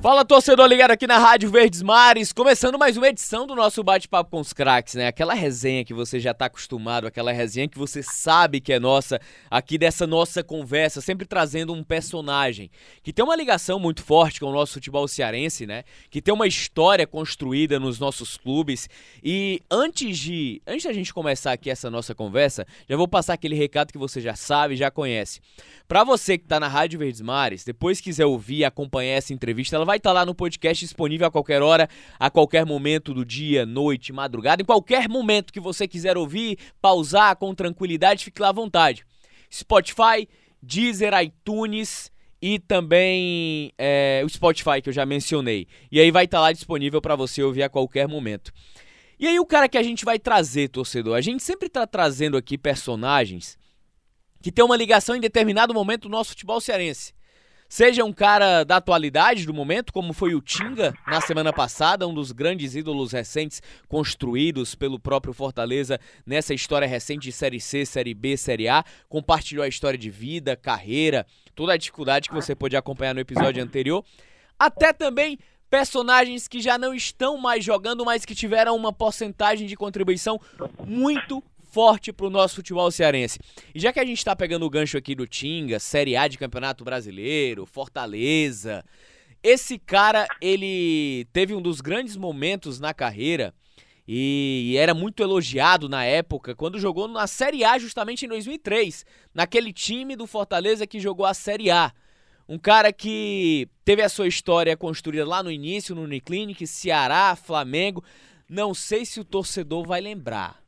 Fala torcedor ligado aqui na Rádio Verdes Mares, começando mais uma edição do nosso Bate-Papo com os Craques, né? Aquela resenha que você já está acostumado, aquela resenha que você sabe que é nossa, aqui dessa nossa conversa, sempre trazendo um personagem que tem uma ligação muito forte com o nosso futebol cearense, né? Que tem uma história construída nos nossos clubes e antes de, antes da gente começar aqui essa nossa conversa, já vou passar aquele recado que você já sabe, já conhece. Para você que está na Rádio Verdes Mares, depois quiser ouvir e acompanhar essa entrevista, ela vai estar tá lá no podcast disponível a qualquer hora, a qualquer momento do dia, noite, madrugada, em qualquer momento que você quiser ouvir, pausar com tranquilidade, fique lá à vontade. Spotify, Deezer, iTunes e também é, o Spotify que eu já mencionei. E aí vai estar tá lá disponível para você ouvir a qualquer momento. E aí o cara que a gente vai trazer, torcedor? A gente sempre está trazendo aqui personagens que tem uma ligação em determinado momento do nosso futebol cearense. Seja um cara da atualidade do momento, como foi o Tinga na semana passada, um dos grandes ídolos recentes construídos pelo próprio Fortaleza nessa história recente de Série C, Série B, Série A. Compartilhou a história de vida, carreira, toda a dificuldade que você pôde acompanhar no episódio anterior. Até também personagens que já não estão mais jogando, mas que tiveram uma porcentagem de contribuição muito forte para o nosso futebol cearense. E já que a gente está pegando o gancho aqui do Tinga, Série A de Campeonato Brasileiro, Fortaleza, esse cara, ele teve um dos grandes momentos na carreira e era muito elogiado na época, quando jogou na Série A justamente em 2003, naquele time do Fortaleza que jogou a Série A. Um cara que teve a sua história construída lá no início, no Uniclinic, Ceará, Flamengo. Não sei se o torcedor vai lembrar.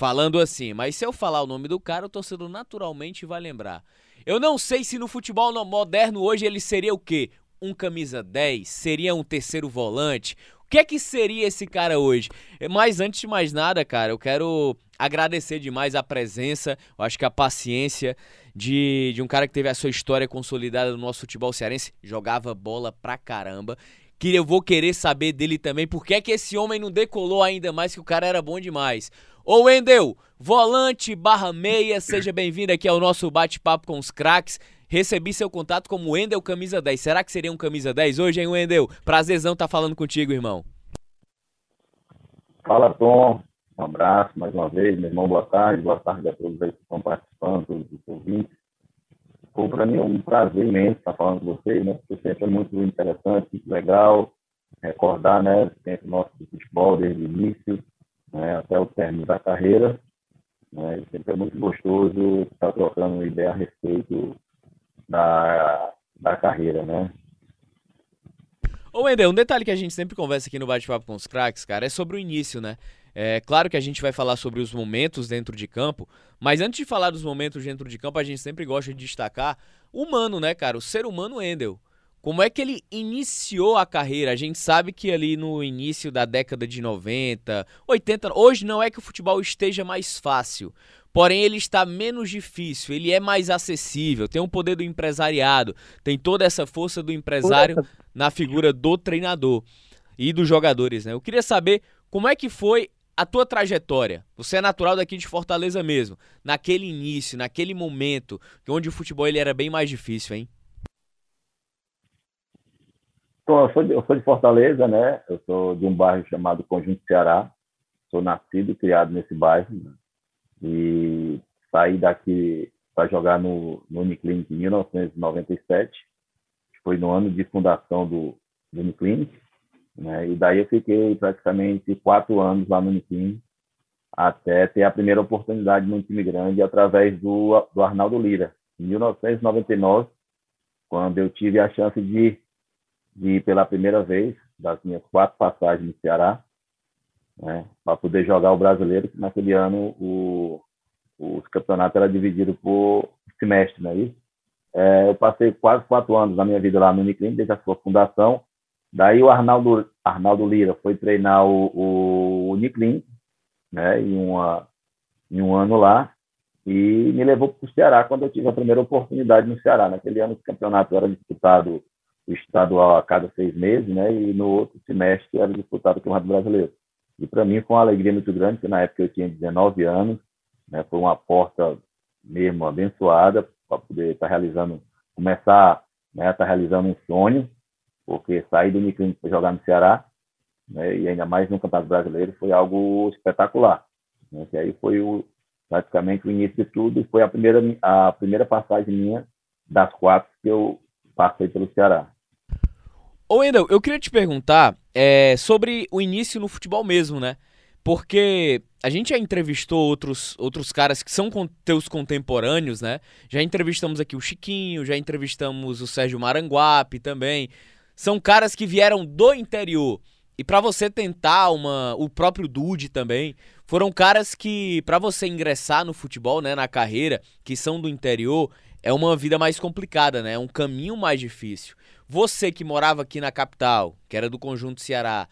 Falando assim, mas se eu falar o nome do cara, o torcedor naturalmente vai lembrar. Eu não sei se no futebol moderno hoje ele seria o quê? Um camisa 10? Seria um terceiro volante? O que é que seria esse cara hoje? Mas antes de mais nada, cara, eu quero agradecer demais a presença, eu acho que a paciência de, de um cara que teve a sua história consolidada no nosso futebol cearense, jogava bola pra caramba. Que eu vou querer saber dele também, por que é que esse homem não decolou ainda mais, que o cara era bom demais. Ô Wendel, volante barra meia, seja bem-vindo aqui ao nosso bate-papo com os craques. Recebi seu contato como Wendel Camisa 10. Será que seria um Camisa 10 hoje, hein, Wendel? Prazerzão tá falando contigo, irmão. Fala, Tom. Um abraço mais uma vez, meu irmão, boa tarde, boa tarde a todos aí que estão participando, todos os ouvintes. Foi para mim um prazer imenso estar falando com vocês, né? Porque sempre é muito interessante, muito legal recordar, né, o tempo nosso futebol desde o início né, até o término da carreira. Né? Sempre é muito gostoso estar trocando ideia a respeito da, da carreira, né? Ô, Wendel, um detalhe que a gente sempre conversa aqui no Bate-Papo com os Craques, cara, é sobre o início, né? É claro que a gente vai falar sobre os momentos dentro de campo, mas antes de falar dos momentos dentro de campo, a gente sempre gosta de destacar o humano, né, cara? O ser humano Endel. Como é que ele iniciou a carreira? A gente sabe que ali no início da década de 90, 80, hoje não é que o futebol esteja mais fácil, porém ele está menos difícil, ele é mais acessível, tem um poder do empresariado, tem toda essa força do empresário na figura do treinador e dos jogadores, né? Eu queria saber como é que foi a tua trajetória, você é natural daqui de Fortaleza mesmo, naquele início, naquele momento, onde o futebol ele era bem mais difícil, hein? Eu sou, de, eu sou de Fortaleza, né? Eu sou de um bairro chamado Conjunto Ceará. Sou nascido e criado nesse bairro. Né? E saí daqui para jogar no, no Uniclinic em 1997. Foi no ano de fundação do, do Uniclinic. Né? E daí eu fiquei praticamente quatro anos lá no Uniclinic, até ter a primeira oportunidade no time grande através do, do Arnaldo Lira. Em 1999, quando eu tive a chance de, de pela primeira vez, das minhas quatro passagens no Ceará, né, para poder jogar o brasileiro, que naquele ano o, os campeonatos eram divididos por semestre, não é isso? É, eu passei quase quatro anos na minha vida lá no Uniclinic, desde a sua fundação, Daí o Arnaldo, Arnaldo Lira foi treinar o, o Uniclin, né, em, uma, em um ano lá, e me levou para o Ceará quando eu tive a primeira oportunidade no Ceará. Naquele ano o campeonato era disputado estadual a cada seis meses, né, e no outro semestre era disputado o Campeonato Brasileiro. E para mim foi uma alegria muito grande, porque na época eu tinha 19 anos, né, foi uma porta mesmo abençoada para poder estar tá realizando, começar né, estar tá realizando um sonho, porque sair do Uniclinic para jogar no Ceará, né, e ainda mais no Campeonato Brasileiro, foi algo espetacular. Né, aí foi o, praticamente o início de tudo, e foi a primeira, a primeira passagem minha das quatro que eu passei pelo Ceará. Ô Wendel, eu queria te perguntar é, sobre o início no futebol mesmo, né? Porque a gente já entrevistou outros, outros caras que são teus contemporâneos, né? Já entrevistamos aqui o Chiquinho, já entrevistamos o Sérgio Maranguape também. São caras que vieram do interior. E para você tentar uma, o próprio Dude também, foram caras que para você ingressar no futebol, né, na carreira, que são do interior, é uma vida mais complicada, né? É um caminho mais difícil. Você que morava aqui na capital, que era do Conjunto Ceará,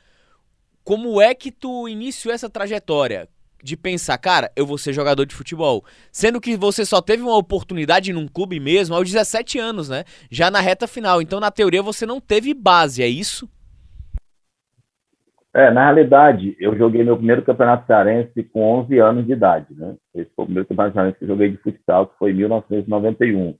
como é que tu iniciou essa trajetória? De pensar, cara, eu vou ser jogador de futebol. Sendo que você só teve uma oportunidade num clube mesmo aos 17 anos, né? Já na reta final. Então, na teoria, você não teve base, é isso? É, na realidade, eu joguei meu primeiro campeonato cearense com 11 anos de idade, né? Esse foi o primeiro campeonato cearense que eu joguei de futsal, que foi em 1991.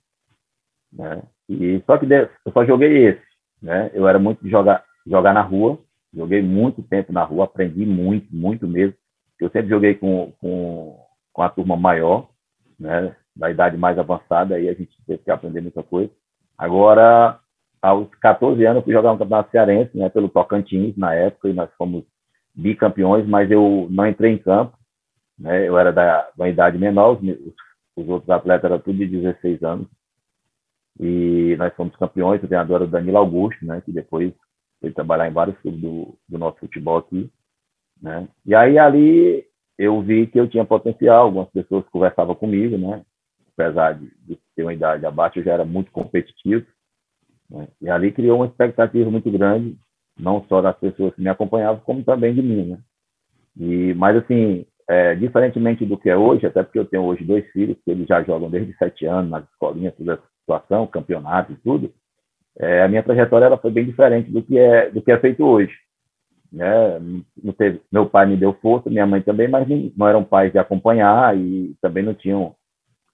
Né? E só que eu só joguei esse, né? Eu era muito de jogar, jogar na rua, joguei muito tempo na rua, aprendi muito, muito mesmo. Eu sempre joguei com, com, com a turma maior, né? Da idade mais avançada, aí a gente teve que aprender muita coisa. Agora, aos 14 anos, eu fui jogar um campeonato cearense, né? Pelo Tocantins, na época, e nós fomos bicampeões, mas eu não entrei em campo, né? Eu era da, da idade menor, os, os outros atletas eram tudo de 16 anos e nós fomos campeões, o treinador era o Danilo Augusto, né, que depois foi trabalhar em vários clubes do, do nosso futebol aqui, né, e aí ali eu vi que eu tinha potencial, algumas pessoas conversavam comigo, né, apesar de, de ter uma idade abaixo, eu já era muito competitivo, né, e ali criou uma expectativa muito grande, não só das pessoas que me acompanhavam, como também de mim, né, e, mas assim, é, diferentemente do que é hoje, até porque eu tenho hoje dois filhos, que eles já jogam desde sete anos nas escolinhas, tudo situação, campeonato e tudo, é, a minha trajetória ela foi bem diferente do que é do que é feito hoje. Né? Teve, meu pai me deu força, minha mãe também, mas não eram pais de acompanhar e também não tinham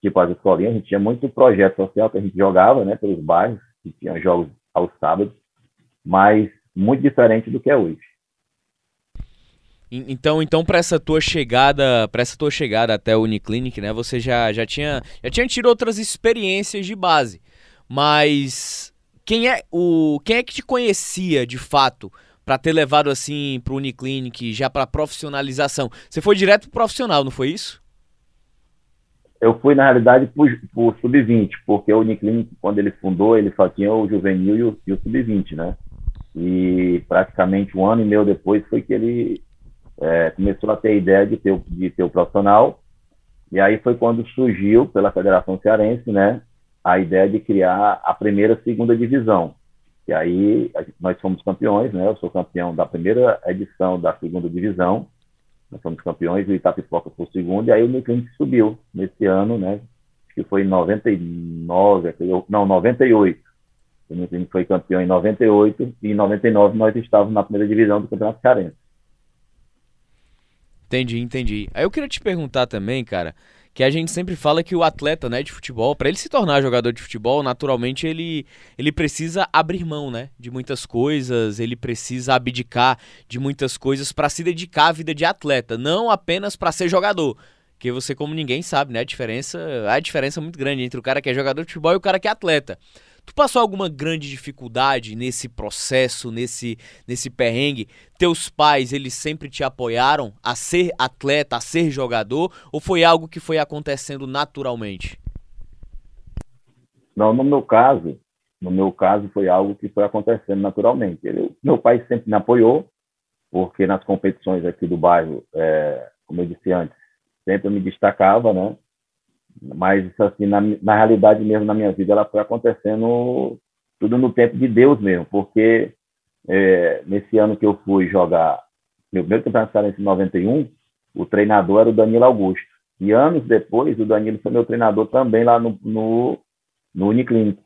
tipo as escolinhas. A gente tinha muito projeto social que a gente jogava, né, pelos bairros, que tinha jogos aos sábados, mas muito diferente do que é hoje. Então, então para essa tua chegada, para essa tua chegada até a Uniclinic, né, você já, já tinha já tinha tido outras experiências de base. Mas quem é o quem é que te conhecia de fato para ter levado assim pro Uniclinic já para profissionalização? Você foi direto pro profissional, não foi isso? Eu fui na realidade por, por sub-20, porque o Uniclinic quando ele fundou, ele só tinha o juvenil e o, o sub-20, né? E praticamente um ano e meio depois foi que ele é, começou a ter a ideia de ter, de ter o profissional, e aí foi quando surgiu pela Federação Cearense, né, a ideia de criar a primeira segunda divisão. E aí nós fomos campeões, né? Eu sou campeão da primeira edição da segunda divisão. Nós fomos campeões, o Itapipoca foi o segundo, e aí o Mecânico subiu nesse ano, né? Que foi em 99, não, 98. O Mecânico foi campeão em 98 e em 99 nós estávamos na primeira divisão do Campeonato Cearense. Entendi, entendi. Aí eu queria te perguntar também, cara, que a gente sempre fala que o atleta, né, de futebol, para ele se tornar jogador de futebol, naturalmente ele ele precisa abrir mão, né, de muitas coisas, ele precisa abdicar de muitas coisas para se dedicar à vida de atleta, não apenas para ser jogador. Que você como ninguém sabe, né, a diferença, a diferença é muito grande entre o cara que é jogador de futebol e o cara que é atleta. Tu passou alguma grande dificuldade nesse processo, nesse, nesse perrengue? Teus pais, eles sempre te apoiaram a ser atleta, a ser jogador? Ou foi algo que foi acontecendo naturalmente? Não, no meu caso, no meu caso foi algo que foi acontecendo naturalmente. Ele, meu pai sempre me apoiou, porque nas competições aqui do bairro, é, como eu disse antes, sempre me destacava, né? Mas, assim, na, na realidade mesmo, na minha vida, ela foi acontecendo tudo no tempo de Deus mesmo, porque é, nesse ano que eu fui jogar meu primeiro campeonato cearense em 91, o treinador era o Danilo Augusto. E anos depois, o Danilo foi meu treinador também lá no, no, no Uniclinic.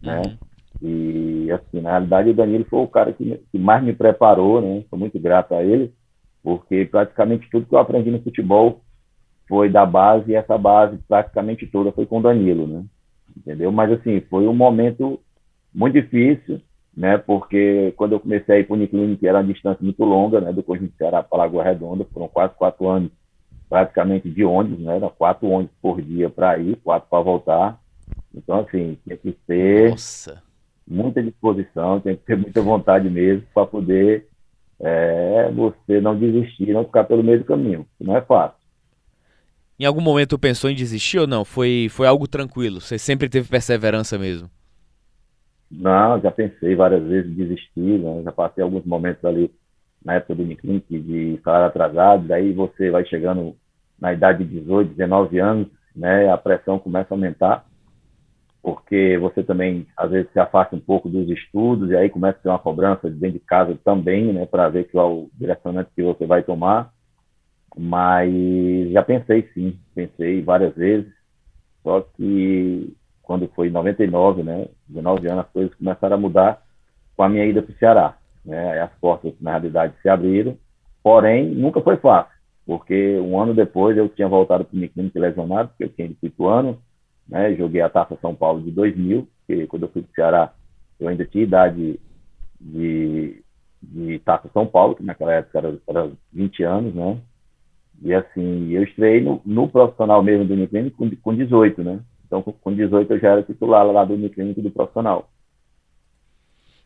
Né? Uhum. E, assim, na realidade, o Danilo foi o cara que, que mais me preparou, né? Sou muito grato a ele. porque praticamente tudo que eu aprendi no futebol foi da base, e essa base praticamente toda foi com o Danilo, né? Entendeu? Mas assim, foi um momento muito difícil, né? Porque quando eu comecei a ir para o Uniclinic, era uma distância muito longa, né? Do Conjunto Ceará para Lagoa Redonda, foram quase quatro anos praticamente de ônibus, né? Era quatro ônibus por dia para ir, quatro para voltar. Então, assim, tinha que ter Nossa. muita disposição, tinha que ter muita vontade mesmo para poder é, você não desistir, não ficar pelo meio do caminho. Não é fácil. Em algum momento pensou em desistir ou não? Foi, foi algo tranquilo? Você sempre teve perseverança mesmo? Não, já pensei várias vezes em desistir, né? já passei alguns momentos ali na época do Uniclinic de salário atrasado, daí você vai chegando na idade de 18, 19 anos, né, a pressão começa a aumentar, porque você também, às vezes, se afasta um pouco dos estudos, e aí começa a ter uma cobrança de dentro de casa também, né, para ver qual o direcionamento que você vai tomar, mas já pensei sim, pensei várias vezes, só que quando foi em 99, né, 19 anos, as coisas começaram a mudar com a minha ida para o Ceará né? As portas, na realidade, se abriram, porém, nunca foi fácil, porque um ano depois eu tinha voltado para o Uniclinic lesionado, porque eu tinha 18 anos, né? Joguei a Taça São Paulo de 2000, que quando eu fui para o Ceará, eu ainda tinha idade de, de Taça São Paulo, que naquela época era, era 20 anos, né? E assim, eu estreiei no, no profissional mesmo do Uniclinic com, com 18, né? Então, com 18 eu já era titular lá do Uniclinic do profissional.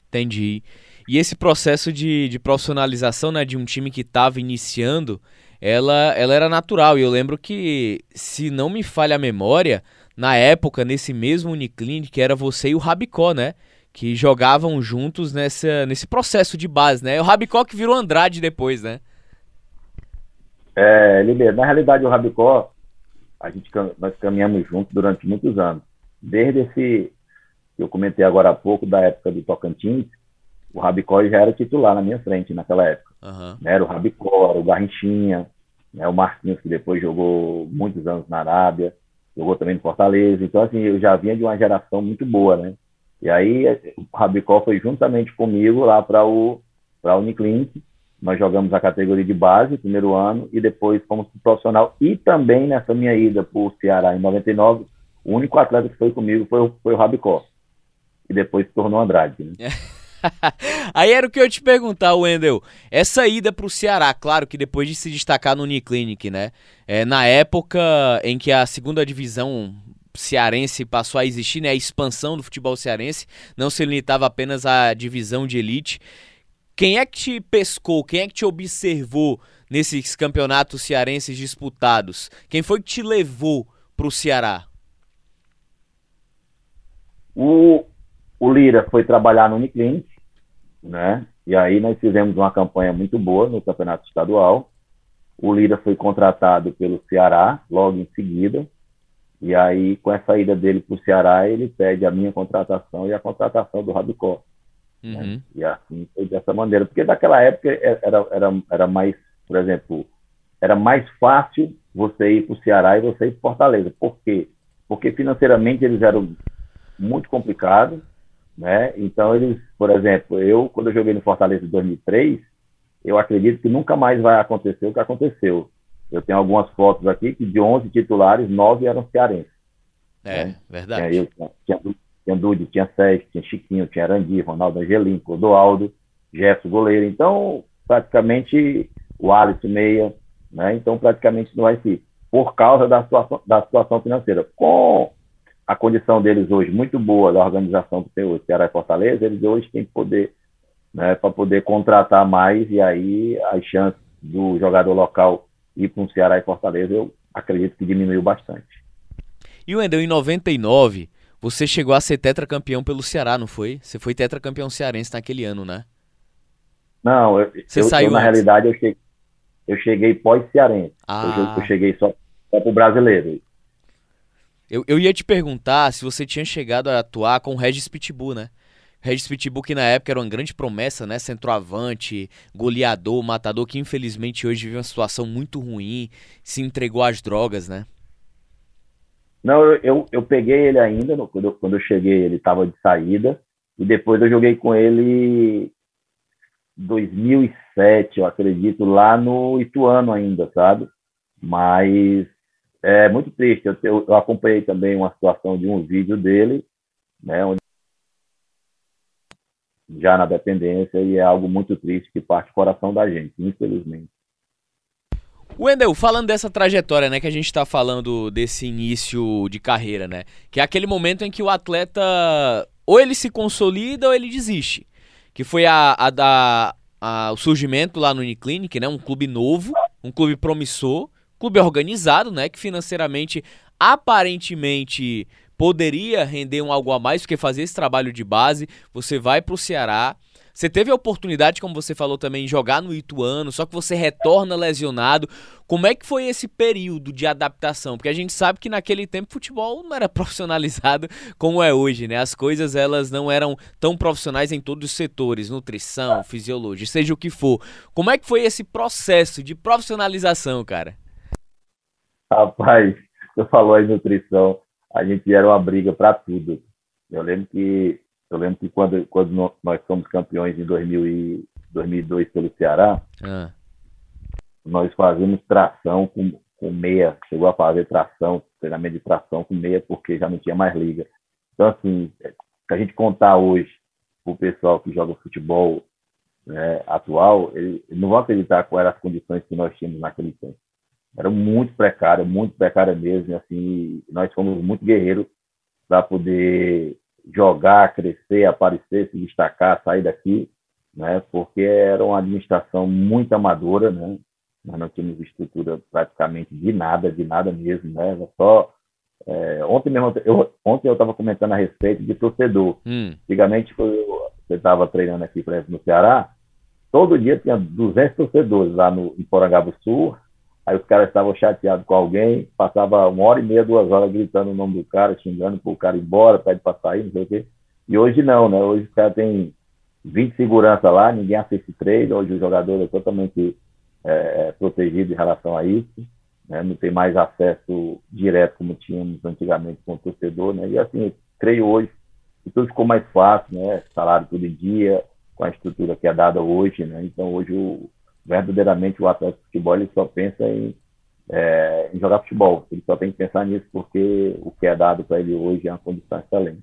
Entendi. E esse processo de, de profissionalização né, de um time que estava iniciando, ela, ela era natural. E eu lembro que, se não me falha a memória, na época, nesse mesmo Uniclinic, era você e o Rabicó, né? Que jogavam juntos nessa, nesse processo de base, né? O Rabicó que virou Andrade depois, né? É, Lili, na realidade o Rabicó, a gente, nós caminhamos juntos durante muitos anos. Desde esse, que eu comentei agora há pouco, da época do Tocantins, o Rabicó já era titular na minha frente naquela época. Uhum. Era o Rabicó, era o Garrinchinha, né, o Marquinhos, que depois jogou muitos anos na Arábia, jogou também no Fortaleza. Então, assim, eu já vinha de uma geração muito boa, né? E aí, o Rabicó foi juntamente comigo lá para o para Uniclinic. Nós jogamos a categoria de base, primeiro ano, e depois fomos para o profissional. E também nessa minha ida para o Ceará em 99, o único atleta que foi comigo foi, foi o Rabicó. E depois se tornou Andrade. Né? Aí era o que eu te perguntar, Wendel. Essa ida para o Ceará, claro que depois de se destacar no Uniclinic, né? É, na época em que a segunda divisão cearense passou a existir, né? A expansão do futebol cearense não se limitava apenas à divisão de elite. Quem é que te pescou? Quem é que te observou nesses campeonatos cearenses disputados? Quem foi que te levou para o Ceará? O, Lira foi trabalhar no Uniclinic, né? E aí nós fizemos uma campanha muito boa no campeonato estadual. O Lira foi contratado pelo Ceará logo em seguida. E aí, com essa ida dele para o Ceará, ele pede a minha contratação e a contratação do Rabicó. Né? Uhum. Né? E assim foi dessa maneira. Porque naquela época era, era, era mais, por exemplo, era mais fácil você ir para o Ceará e você ir para Fortaleza. Por quê? Porque financeiramente eles eram muito complicados né? Então, eles, por exemplo, eu, quando eu joguei no Fortaleza em 2003, eu acredito que nunca mais vai acontecer o que aconteceu. Eu tenho algumas fotos aqui que de 11 titulares, 9 eram cearenses. É, né? verdade. Eu, tinha, tinha, tinha Dude, tinha Sérgio, tinha Chiquinho, tinha Arandi, Ronaldo Angelim, Clodoaldo, Jefferson Goleiro. Então, praticamente, o Alisson Meia, né? Então, praticamente não vai ser. Por causa da situação, da situação financeira. Com a condição deles hoje muito boa da organização do tem Ceará e Fortaleza, eles hoje têm poder né, para poder contratar mais e aí as chances do jogador local ir para um Ceará e Fortaleza, eu acredito que diminuiu bastante. E o Endel, em 99, você chegou a ser tetracampeão pelo Ceará, não foi? Você foi tetracampeão cearense naquele ano, né? Não, eu, você eu, saiu eu, na antes. realidade eu cheguei, eu cheguei pós-cearense. Ah. Eu, eu, cheguei só, só para o brasileiro. Eu, eu ia te perguntar se você tinha chegado a atuar com o Regis Pitbull, né? Regis Pitbull que na época era uma grande promessa, né? Centroavante, goleador, matador, que infelizmente hoje vive uma situação muito ruim, se entregou às drogas, né? Não, eu, eu, eu peguei ele ainda, no, quando, eu, quando eu cheguei ele estava de saída, e depois eu joguei com ele 2007, eu acredito, lá no Ituano ainda, sabe? Mas é muito triste. Eu, eu acompanhei também uma situação de um vídeo dele, né, onde já na dependência e é algo muito triste que parte do coração da gente, infelizmente. Wendel, falando dessa trajetória, né, que a gente está falando desse início de carreira, né, que é aquele momento em que o atleta ou ele se consolida ou ele desiste, que foi a, a, a, a o surgimento lá no Uniclinic, né, um clube novo, um clube promissor, clube organizado, né, que financeiramente aparentemente poderia render um algo a mais, porque fazer esse trabalho de base, você vai para o Ceará, você teve a oportunidade, como você falou também, de jogar no Ituano, só que você retorna lesionado. Como é que foi esse período de adaptação? Porque a gente sabe que naquele tempo o futebol não era profissionalizado como é hoje, né? As coisas elas não eram tão profissionais em todos os setores, nutrição, fisiologia, seja o que for. Como é que foi esse processo de profissionalização, cara? Rapaz, você falou aí nutrição, a gente era uma briga para tudo. Eu lembro que eu lembro que quando, quando nós fomos campeões em 2000 e 2002 pelo Ceará, ah. nós fazíamos tração com, com meia, chegou a fazer tração, treinamento de tração com meia, porque já não tinha mais liga. Então, assim, se a gente contar hoje o pessoal que joga futebol né, atual, eles não vão acreditar quais eram as condições que nós tínhamos naquele tempo. Era muito precário, muito precário mesmo, assim, nós fomos muito guerreiros para poder jogar, crescer, aparecer, se destacar, sair daqui, né? Porque era uma administração muito amadora, né? Nós não tínhamos estrutura praticamente de nada, de nada mesmo, né? Era só é, ontem mesmo, eu, ontem eu estava comentando a respeito de torcedor. Hum. Antigamente, eu, você estava treinando aqui, exemplo, no Ceará, todo dia tinha 200 torcedores lá no, em Porangaba Sul, Aí os caras estavam chateados com alguém, passava uma hora e meia, duas horas gritando o nome do cara, xingando para o cara ir embora, pede para sair, não sei o quê. E hoje não, né? Hoje os caras têm 20 segurança lá, ninguém assiste treino, hoje o jogador é totalmente é, é, protegido em relação a isso, né? não tem mais acesso direto como tínhamos antigamente com o torcedor, né? E assim, creio hoje que tudo ficou mais fácil, né? Salário todo dia, com a estrutura que é dada hoje, né? Então hoje o verdadeiramente o atleta de futebol ele só pensa em, é, em jogar futebol. Ele só tem que pensar nisso porque o que é dado para ele hoje é uma condição excelente.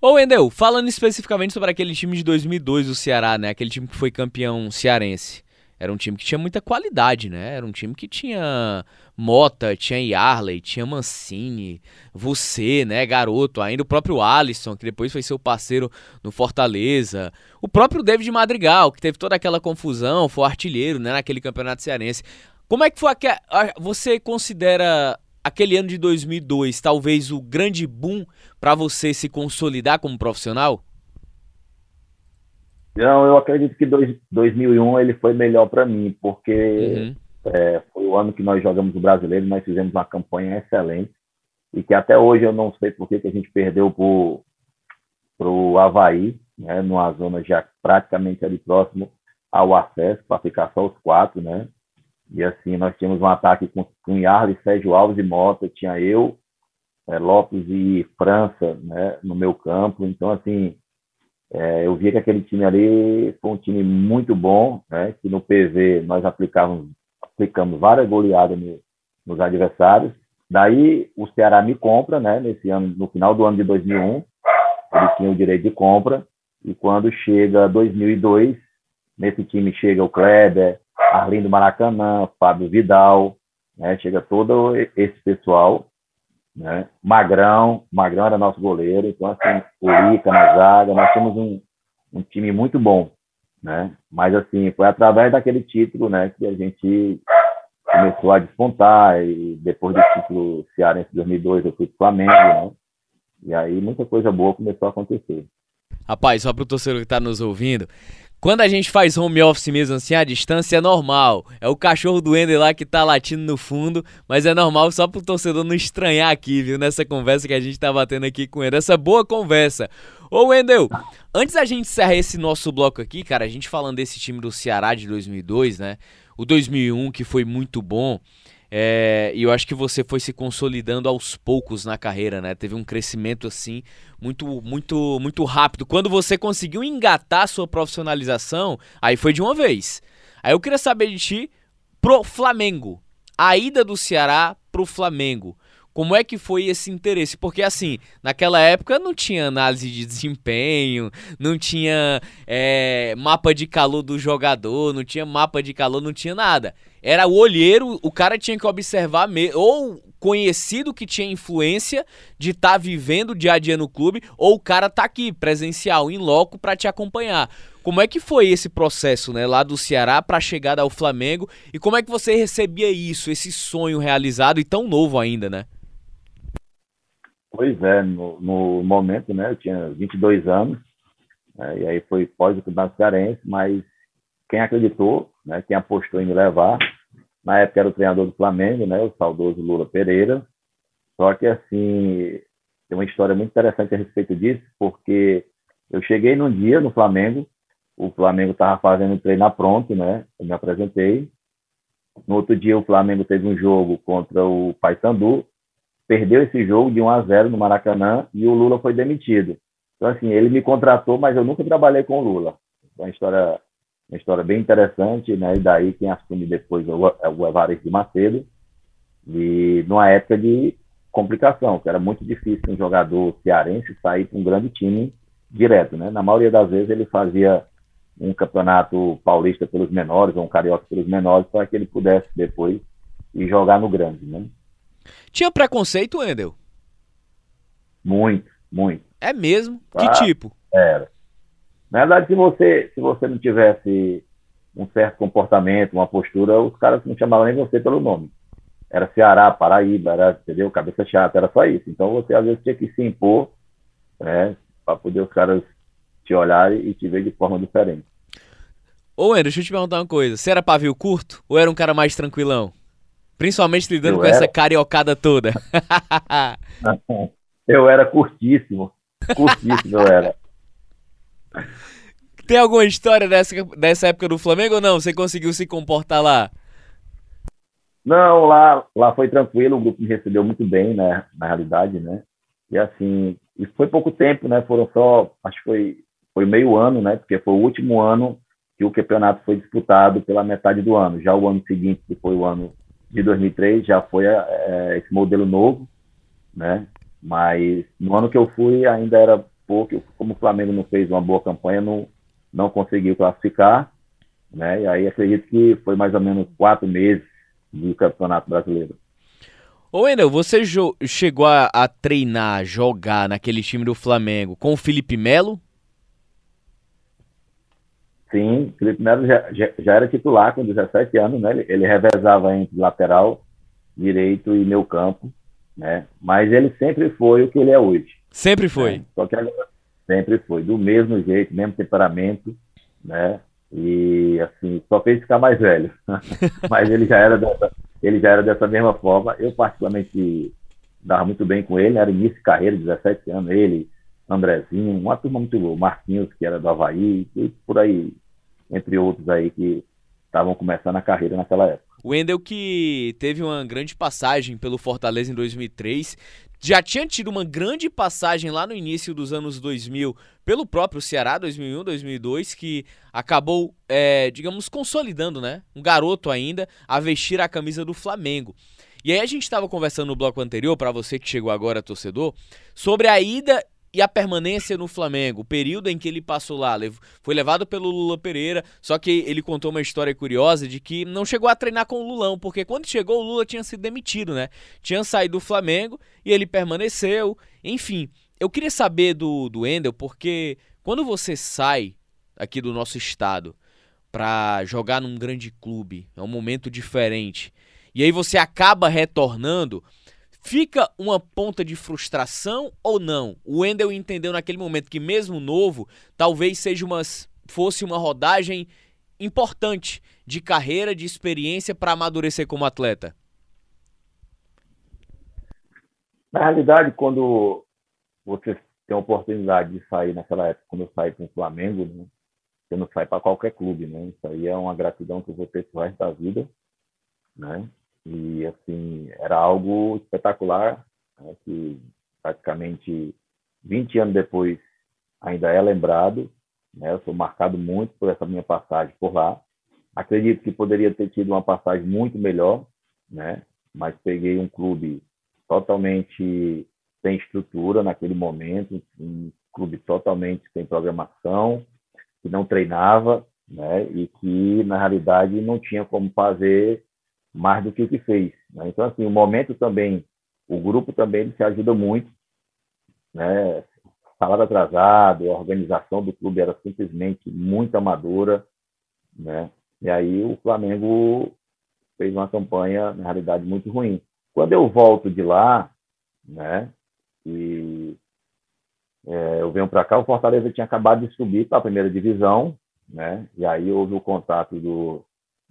Ô Wendel, falando especificamente sobre aquele time de 2002 do Ceará, né? Aquele time que foi campeão cearense. Era um time que tinha muita qualidade, né? Era um time que tinha Mota, tinha Yarley, tinha Mancini, você, né, garoto, ainda o próprio Alisson, que depois foi seu parceiro no Fortaleza, o próprio David Madrigal, que teve toda aquela confusão, foi artilheiro, né, naquele campeonato cearense. Como é que foi que você considera aquele ano de 2002 talvez o grande boom para você se consolidar como profissional? Não, eu acredito que dois, 2001 ele foi melhor para mim, porque uhum. é, foi o ano que nós jogamos o brasileiro, nós fizemos uma campanha excelente e que até hoje eu não sei por que, a gente perdeu para o Havaí, né, numa zona já praticamente ali próximo ao acesso, para ficar só os quatro, né? E assim, nós tínhamos um ataque com, com Yarley, Sérgio Alves e Mota, tinha eu, é, Lopes e França, né, no meu campo. Então, assim, é, eu vi que aquele time ali foi um time muito bom, né? Que no PV nós aplicávamos, aplicamos várias goleadas no, nos adversários. Daí o Ceará me compra, né? Nesse ano, no final do ano de 2001, ele tinha o direito de compra. E quando chega 2002, nesse time chega o Kleber, Arlindo Maracanã, Fábio Vidal, né? Chega todo esse pessoal né? Magrão, Magrão era nosso goleiro, então assim, o Lica na zaga, nós temos um, um time muito bom, né? Mas assim, foi através daquele título, né, que a gente começou a despontar e depois do título Cearense 2002 eu fui pro Flamengo, né? E aí muita coisa boa começou a acontecer. Rapaz, só pro torcedor que tá nos ouvindo, quando a gente faz home office mesmo assim, a distância é normal. É o cachorro do Ender lá que tá latindo no fundo, mas é normal só pro torcedor não estranhar aqui, viu? Nessa conversa que a gente tá batendo aqui com ele. Essa boa conversa. Ô Wendel, antes da gente encerrar esse nosso bloco aqui, cara, a gente falando desse time do Ceará de 2002, né? O 2001 que foi muito bom. É, e eu acho que você foi se consolidando aos poucos na carreira, né? Teve um crescimento assim muito, muito, muito rápido. Quando você conseguiu engatar a sua profissionalização, aí foi de uma vez. Aí eu queria saber de ti pro Flamengo. A ida do Ceará pro Flamengo. Como é que foi esse interesse? Porque assim, naquela época não tinha análise de desempenho, não tinha é, mapa de calor do jogador, não tinha mapa de calor, não tinha nada. Era o olheiro, o cara tinha que observar, ou conhecido que tinha influência de estar tá vivendo dia a dia no clube, ou o cara tá aqui, presencial, em loco, para te acompanhar. Como é que foi esse processo, né, lá do Ceará para a chegada ao Flamengo? E como é que você recebia isso, esse sonho realizado e tão novo ainda, né? Pois é, no, no momento, né, eu tinha 22 anos, né, e aí foi pós o Campeonato Cearense, mas quem acreditou, né, quem apostou em me levar, na época era o treinador do Flamengo, né, o saudoso Lula Pereira, só que, assim, tem uma história muito interessante a respeito disso, porque eu cheguei num dia no Flamengo, o Flamengo estava fazendo treino pronto, né, eu me apresentei, no outro dia o Flamengo teve um jogo contra o Paysandu, perdeu esse jogo de 1 a 0 no Maracanã e o Lula foi demitido. Então, assim, ele me contratou, mas eu nunca trabalhei com o Lula. Uma história, uma história bem interessante, né? E daí quem assume depois é o Evaristo de Macedo. E numa época de complicação, que era muito difícil um jogador cearense sair para um grande time direto, né? Na maioria das vezes ele fazia um campeonato paulista pelos menores ou um carioca pelos menores para que ele pudesse depois ir jogar no grande, né? Tinha preconceito, Wendel? Muito, muito. É mesmo? Que ah, tipo? Era. Na verdade, se você, se você não tivesse um certo comportamento, uma postura, os caras não chamavam nem você pelo nome. Era Ceará, Paraíba, era, entendeu? Cabeça chata, era só isso. Então você às vezes tinha que se impor, né? Para poder os caras te olhar e te ver de forma diferente. Ô, Wendel, deixa eu te perguntar uma coisa. Você era pavio curto ou era um cara mais tranquilão? Principalmente lidando eu com era... essa cariocada toda. eu era curtíssimo. Curtíssimo eu era. Tem alguma história dessa, dessa época do Flamengo ou não? Você conseguiu se comportar lá? Não, lá, lá foi tranquilo, o grupo me recebeu muito bem, né? Na realidade, né? E assim, isso foi pouco tempo, né? Foram só, acho que foi, foi meio ano, né? Porque foi o último ano que o campeonato foi disputado pela metade do ano. Já o ano seguinte, que foi o ano de 2003 já foi é, esse modelo novo, né? Mas no ano que eu fui ainda era pouco, como o Flamengo não fez uma boa campanha, não, não conseguiu classificar, né? E aí acredito que foi mais ou menos quatro meses do Campeonato Brasileiro. Ô Wendel, você chegou a, a, treinar, jogar naquele time do Flamengo com o Felipe Melo? Sim, Felipe Melo já, já, já, era titular com 17 anos, né? Ele, ele revezava entre lateral, direito e meio campo, né? Mas ele sempre foi o que ele é hoje. Sempre foi. Né? Só que agora, sempre foi, do mesmo jeito, mesmo temperamento, né? E assim, só fez ficar mais velho. Mas ele já era dessa, ele já era dessa mesma forma. Eu particularmente dava muito bem com ele, era início de carreira, 17 anos, ele, Andrezinho, uma turma muito boa, Marquinhos, que era do Havaí, e por aí entre outros aí que estavam começando a carreira naquela época. O Wendel que teve uma grande passagem pelo Fortaleza em 2003, já tinha tido uma grande passagem lá no início dos anos 2000 pelo próprio Ceará, 2001, 2002, que acabou, é, digamos, consolidando, né? Um garoto ainda a vestir a camisa do Flamengo. E aí a gente estava conversando no bloco anterior, para você que chegou agora, torcedor, sobre a ida e a permanência no Flamengo, o período em que ele passou lá, foi levado pelo Lula Pereira, só que ele contou uma história curiosa de que não chegou a treinar com o Lulão, porque quando chegou o Lula tinha sido demitido, né? Tinha saído do Flamengo e ele permaneceu. Enfim, eu queria saber do, do Endel, porque quando você sai aqui do nosso estado para jogar num grande clube, é um momento diferente, e aí você acaba retornando Fica uma ponta de frustração ou não? O Wendel entendeu naquele momento que, mesmo novo, talvez seja uma, fosse uma rodagem importante de carreira, de experiência para amadurecer como atleta. Na realidade, quando você tem a oportunidade de sair naquela época, quando eu saí para o Flamengo, né, você não sai para qualquer clube, né? Isso aí é uma gratidão que eu vou ter pro resto da vida, né? E, assim, era algo espetacular, né, que praticamente 20 anos depois ainda é lembrado. Né, eu sou marcado muito por essa minha passagem por lá. Acredito que poderia ter tido uma passagem muito melhor, né, mas peguei um clube totalmente sem estrutura naquele momento, um clube totalmente sem programação, que não treinava, né, e que na realidade não tinha como fazer mais do que o que fez. Né? Então assim, o momento também, o grupo também se ajuda muito, né? Salário atrasado, a organização do clube era simplesmente muito amadora, né? E aí o Flamengo fez uma campanha na realidade muito ruim. Quando eu volto de lá, né? E é, eu venho para cá, o Fortaleza tinha acabado de subir para a primeira divisão, né? E aí houve o contato do,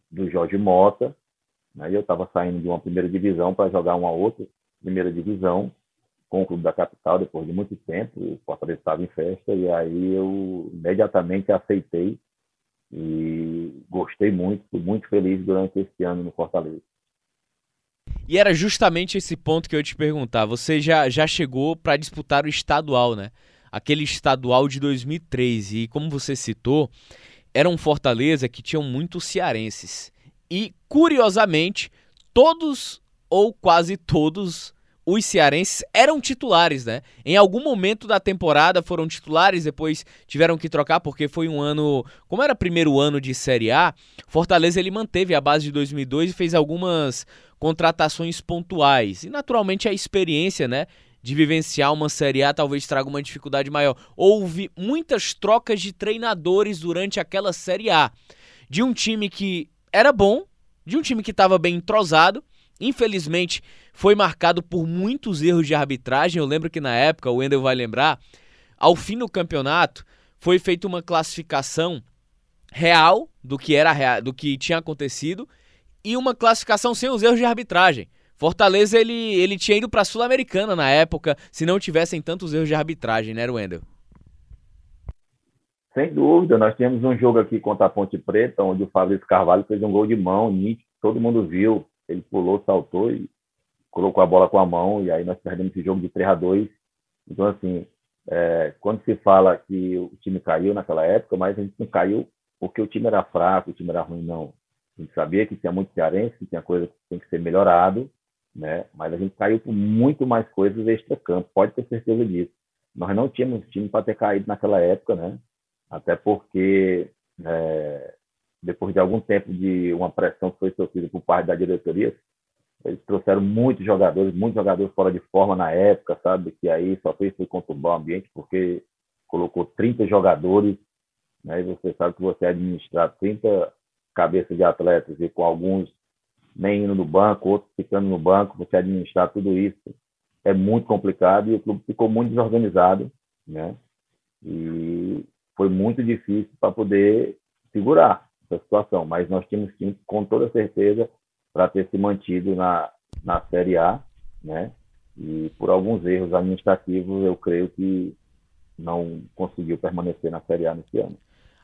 do Jorge Mota, né? Eu estava saindo de uma primeira divisão para jogar uma outra primeira divisão com o clube da capital depois de muito tempo. O Fortaleza estava em festa e aí eu imediatamente aceitei e gostei muito, fui muito feliz durante esse ano no Fortaleza. E era justamente esse ponto que eu ia te perguntar. Você já, já chegou para disputar o estadual, né? Aquele estadual de 2003. E como você citou, era um Fortaleza que tinham muitos cearenses. E, curiosamente, todos ou quase todos os cearenses eram titulares, né? Em algum momento da temporada foram titulares, depois tiveram que trocar porque foi um ano, como era primeiro ano de Série A, Fortaleza ele manteve a base de 2002 e fez algumas contratações pontuais. E naturalmente a experiência, né, de vivenciar uma Série A talvez traga uma dificuldade maior. Houve muitas trocas de treinadores durante aquela Série A. De um time que era bom, de um time que estava bem entrosado, infelizmente foi marcado por muitos erros de arbitragem. Eu lembro que na época, o Wendel vai lembrar, ao fim do campeonato foi feita uma classificação real do que era do que tinha acontecido e uma classificação sem os erros de arbitragem. Fortaleza ele, ele tinha ido para a Sul-Americana na época, se não tivessem tantos erros de arbitragem, né, Wendel? Sem dúvida, nós tínhamos um jogo aqui contra a Ponte Preta, onde o Fabrício Carvalho fez um gol de mão, nítido, todo mundo viu. Ele pulou, saltou e colocou a bola com a mão, e aí nós perdemos esse jogo de 3 a 2 Então, assim, é, quando se fala que o time caiu naquela época, mas a gente não caiu porque o time era fraco, o time era ruim, não. A gente sabia que tinha muito cearense, que tinha coisa que tem que ser melhorado, né? Mas a gente caiu por muito mais coisas extra-campo, pode ter certeza disso. Nós não tínhamos time para ter caído naquela época, né? Até porque é, depois de algum tempo de uma pressão que foi sofrida por parte da diretoria, eles trouxeram muitos jogadores, muitos jogadores fora de forma na época, sabe? Que aí só fez foi conturbar o ambiente porque colocou 30 jogadores, né? E você sabe que você administrar 30 cabeça de atletas e com alguns nem indo no banco, outros ficando no banco, você administrar tudo isso é muito complicado e o clube ficou muito desorganizado, né? E foi muito difícil para poder segurar essa situação, mas nós tínhamos sim, com toda certeza para ter se mantido na, na Série A, né? E por alguns erros administrativos, eu creio que não conseguiu permanecer na Série A nesse ano.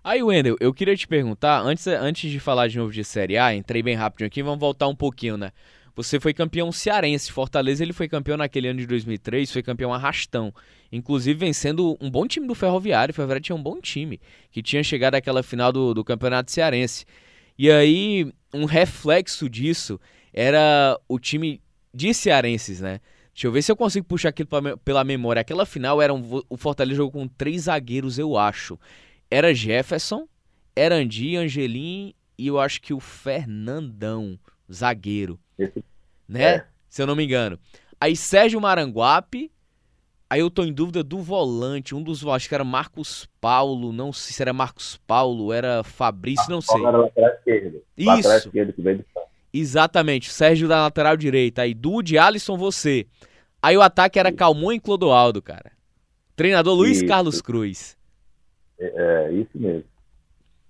Aí, Wendel, eu queria te perguntar, antes, antes de falar de novo de Série A, entrei bem rápido aqui, vamos voltar um pouquinho, né? Você foi campeão cearense, Fortaleza ele foi campeão naquele ano de 2003, foi campeão arrastão, inclusive vencendo um bom time do Ferroviário, o Ferroviário tinha um bom time, que tinha chegado àquela final do, do campeonato cearense. E aí, um reflexo disso era o time de cearenses, né? Deixa eu ver se eu consigo puxar aquilo pela memória. Aquela final era um, o Fortaleza jogou com três zagueiros, eu acho era Jefferson, era Andi, Angelim e eu acho que o Fernandão, zagueiro. Esse, né? É. Se eu não me engano. Aí Sérgio Maranguape, aí eu tô em dúvida do volante, um dos acho que era Marcos Paulo, não sei se era Marcos Paulo, era Fabrício, não sei. Era lateral esquerdo. Isso. Lateral esquerdo que veio Exatamente, Sérgio da lateral direita, aí Dude, Alisson, você. Aí o ataque era Calmon e Clodoaldo, cara. Treinador Luiz Isso. Carlos Cruz. É, é isso mesmo.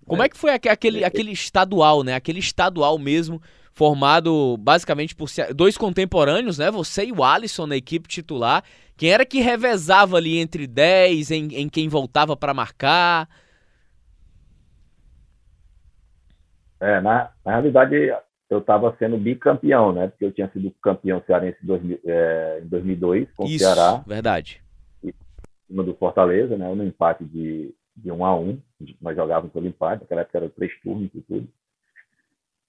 Como é. é que foi aquele, aquele estadual, né? Aquele estadual mesmo, formado basicamente por dois contemporâneos, né? Você e o Alisson na equipe titular. Quem era que revezava ali entre 10, em, em quem voltava para marcar? É, na, na realidade, eu estava sendo bicampeão, né? Porque eu tinha sido campeão cearense em, 2000, é, em 2002 com Isso, o Ceará. verdade. Em cima do Fortaleza, né? No empate de, de 1 a 1 Nós jogávamos pelo empate, naquela época era três turnos e tudo.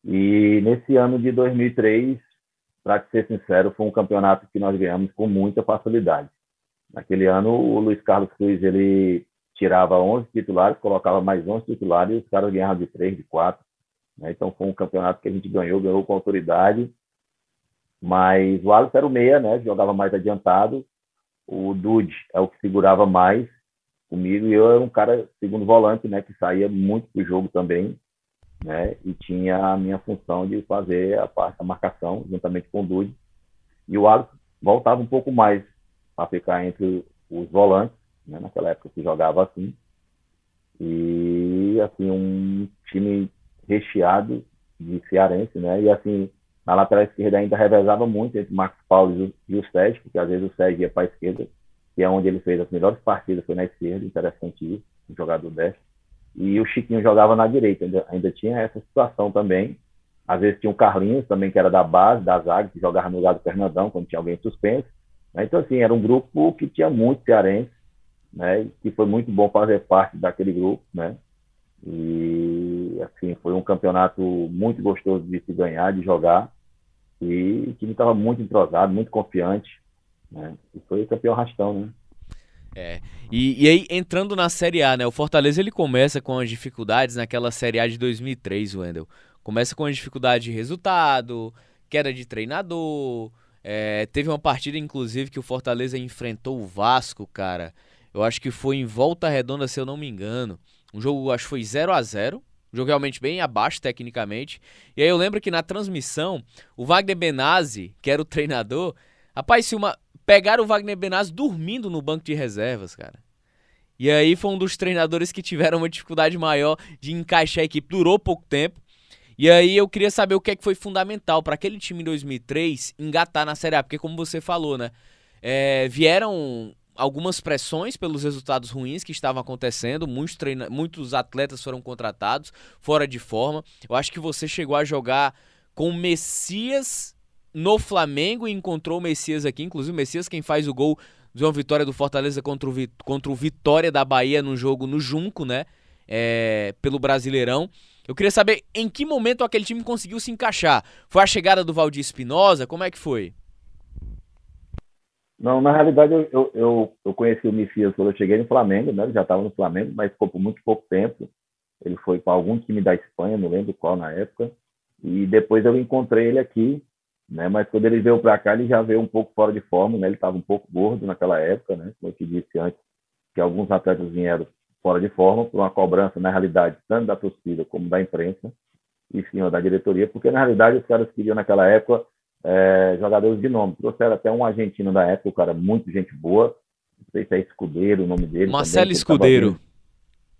E nesse ano de 2003, para ser sincero, foi um campeonato que nós ganhamos com muita facilidade. Naquele ano, o Luiz Carlos Cruz ele tirava 11 titulares, colocava mais 11 titulares e os caras ganhavam de 3, de 4. Né? Então foi um campeonato que a gente ganhou, ganhou com autoridade. Mas o Alisson era o meia, né? jogava mais adiantado. O Dude é o que segurava mais comigo e eu era um cara segundo volante, né, que saía muito pro jogo também, né, e tinha a minha função de fazer a parte da marcação juntamente com o Dude. E o Alisson voltava um pouco mais para ficar entre os volantes, né, naquela época que jogava assim. E assim um time recheado de cearense, né? E assim, na lateral esquerda ainda revezava muito entre Marcos Paulo e o Sérgio, porque às vezes o Sérgio ia para a esquerda, que é onde ele fez as melhores partidas, foi na esquerda, interessante isso, um jogador deste. E o Chiquinho jogava na direita, ainda, ainda tinha essa situação também. Às vezes tinha o Carlinhos também, que era da base, da zaga, que jogava no lugar do Fernandão, quando tinha alguém suspenso. Né? Então, assim, era um grupo que tinha muito cearense, né? que foi muito bom fazer parte daquele grupo, né? E assim, foi um campeonato muito gostoso de se ganhar, de jogar. E o time estava muito entrosado, muito confiante. Né? E foi campeão rastão, né? É. E, e, aí, entrando na Série A, né? O Fortaleza ele começa com as dificuldades naquela Série A de 2003, Wendel. Começa com as dificuldades de resultado, queda de treinador. É, teve uma partida, inclusive, que o Fortaleza enfrentou o Vasco, cara. Eu acho que foi em volta redonda, se eu não me engano. Um jogo, acho que foi 0 a 0 um jogo realmente bem abaixo tecnicamente. E aí eu lembro que na transmissão, o Wagner Benazzi, que era o treinador, rapaz, se uma pegaram o Wagner Benazzi dormindo no banco de reservas, cara. E aí foi um dos treinadores que tiveram uma dificuldade maior de encaixar a equipe. Durou pouco tempo. E aí eu queria saber o que é que foi fundamental para aquele time em 2003 engatar na Série A, porque como você falou, né? É, vieram algumas pressões pelos resultados ruins que estavam acontecendo, muitos, treina... muitos atletas foram contratados fora de forma. Eu acho que você chegou a jogar com o Messias no Flamengo e encontrou o Messias aqui, inclusive o Messias quem faz o gol de uma vitória do Fortaleza contra o, contra o Vitória da Bahia no jogo no Junco, né? É... pelo Brasileirão. Eu queria saber em que momento aquele time conseguiu se encaixar. Foi a chegada do Valdir Espinosa? Como é que foi? Não, na realidade eu, eu, eu conheci o Messias quando eu cheguei no Flamengo, né? Ele já estava no Flamengo, mas ficou por muito pouco tempo. Ele foi para algum time da Espanha, não lembro qual na época. E depois eu encontrei ele aqui, né? Mas quando ele veio para cá, ele já veio um pouco fora de forma, né? Ele estava um pouco gordo naquela época, né? Como eu te disse antes, que alguns atletas vieram fora de forma por uma cobrança, na realidade, tanto da torcida como da imprensa e sim da diretoria, porque na realidade os caras queriam naquela época é, jogadores de nome. Trouxeram até um argentino da época, o cara muito gente boa. Não sei se é Escudeiro o nome dele. Marcelo Escudeiro.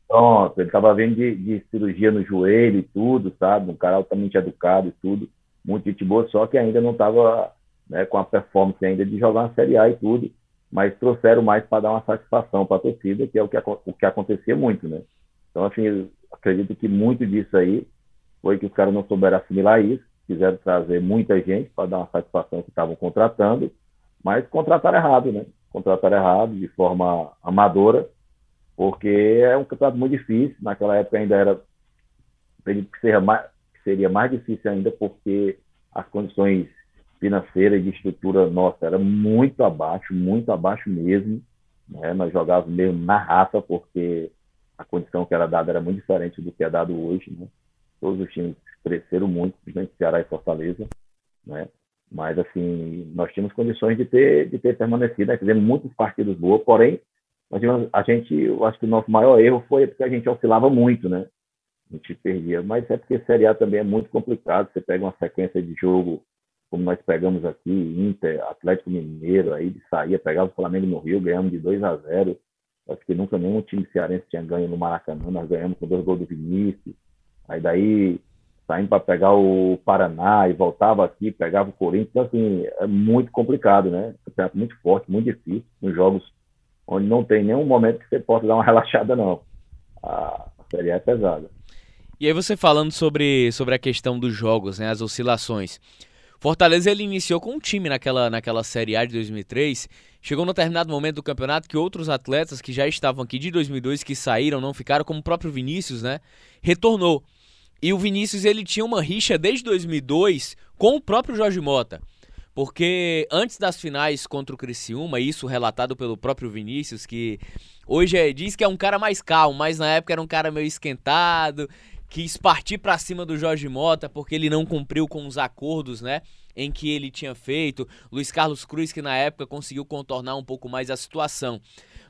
Pronto, ele estava vendo de, de, cirurgia no joelho e tudo, sabe? Um cara altamente educado e tudo. Muito gente boa, só que ainda não estava né, com a performance ainda de jogar uma Série A e tudo. Mas trouxeram mais para dar uma satisfação para a torcida, que é o que, o que acontecia muito, né? Então, assim, acredito que muito disso aí foi que os caras não souberam assimilar isso quiseram trazer muita gente para dar uma satisfação que estavam contratando, mas contrataram errado, né? Contrataram errado, de forma amadora, porque é um campeonato muito difícil. Naquela época ainda era, acredito que seria mais, seria mais difícil ainda, porque as condições financeiras e de estrutura nossa era muito abaixo, muito abaixo mesmo. Né? Nós jogávamos mesmo na raça, porque a condição que era dada era muito diferente do que é dado hoje. Né? Todos os times cresceram muito, principalmente Ceará e Fortaleza, né? Mas, assim, nós tínhamos condições de ter, de ter permanecido, né? fizemos muitos partidos boas, porém, nós a gente, eu acho que o nosso maior erro foi porque a gente oscilava muito, né? A gente perdia, mas é porque Série A também é muito complicado, você pega uma sequência de jogo, como nós pegamos aqui, Inter, Atlético Mineiro, aí saía, pegava o Flamengo no Rio, ganhamos de 2 a 0 acho que nunca nenhum time cearense tinha ganho no Maracanã, nós ganhamos com dois gols do Vinícius, aí daí saindo para pegar o Paraná e voltava aqui, pegava o Corinthians. Então, assim, é muito complicado, né? É muito forte, muito difícil, nos jogos onde não tem nenhum momento que você possa dar uma relaxada, não. A Série A é pesada. E aí você falando sobre, sobre a questão dos jogos, né, as oscilações. Fortaleza ele iniciou com um time naquela, naquela Série A de 2003. Chegou no determinado momento do campeonato que outros atletas que já estavam aqui de 2002, que saíram, não ficaram, como o próprio Vinícius, né? Retornou. E o Vinícius ele tinha uma rixa desde 2002 com o próprio Jorge Mota. Porque antes das finais contra o Criciúma, isso relatado pelo próprio Vinícius, que hoje é, diz que é um cara mais calmo, mas na época era um cara meio esquentado, quis partir para cima do Jorge Mota porque ele não cumpriu com os acordos, né, em que ele tinha feito. Luiz Carlos Cruz que na época conseguiu contornar um pouco mais a situação.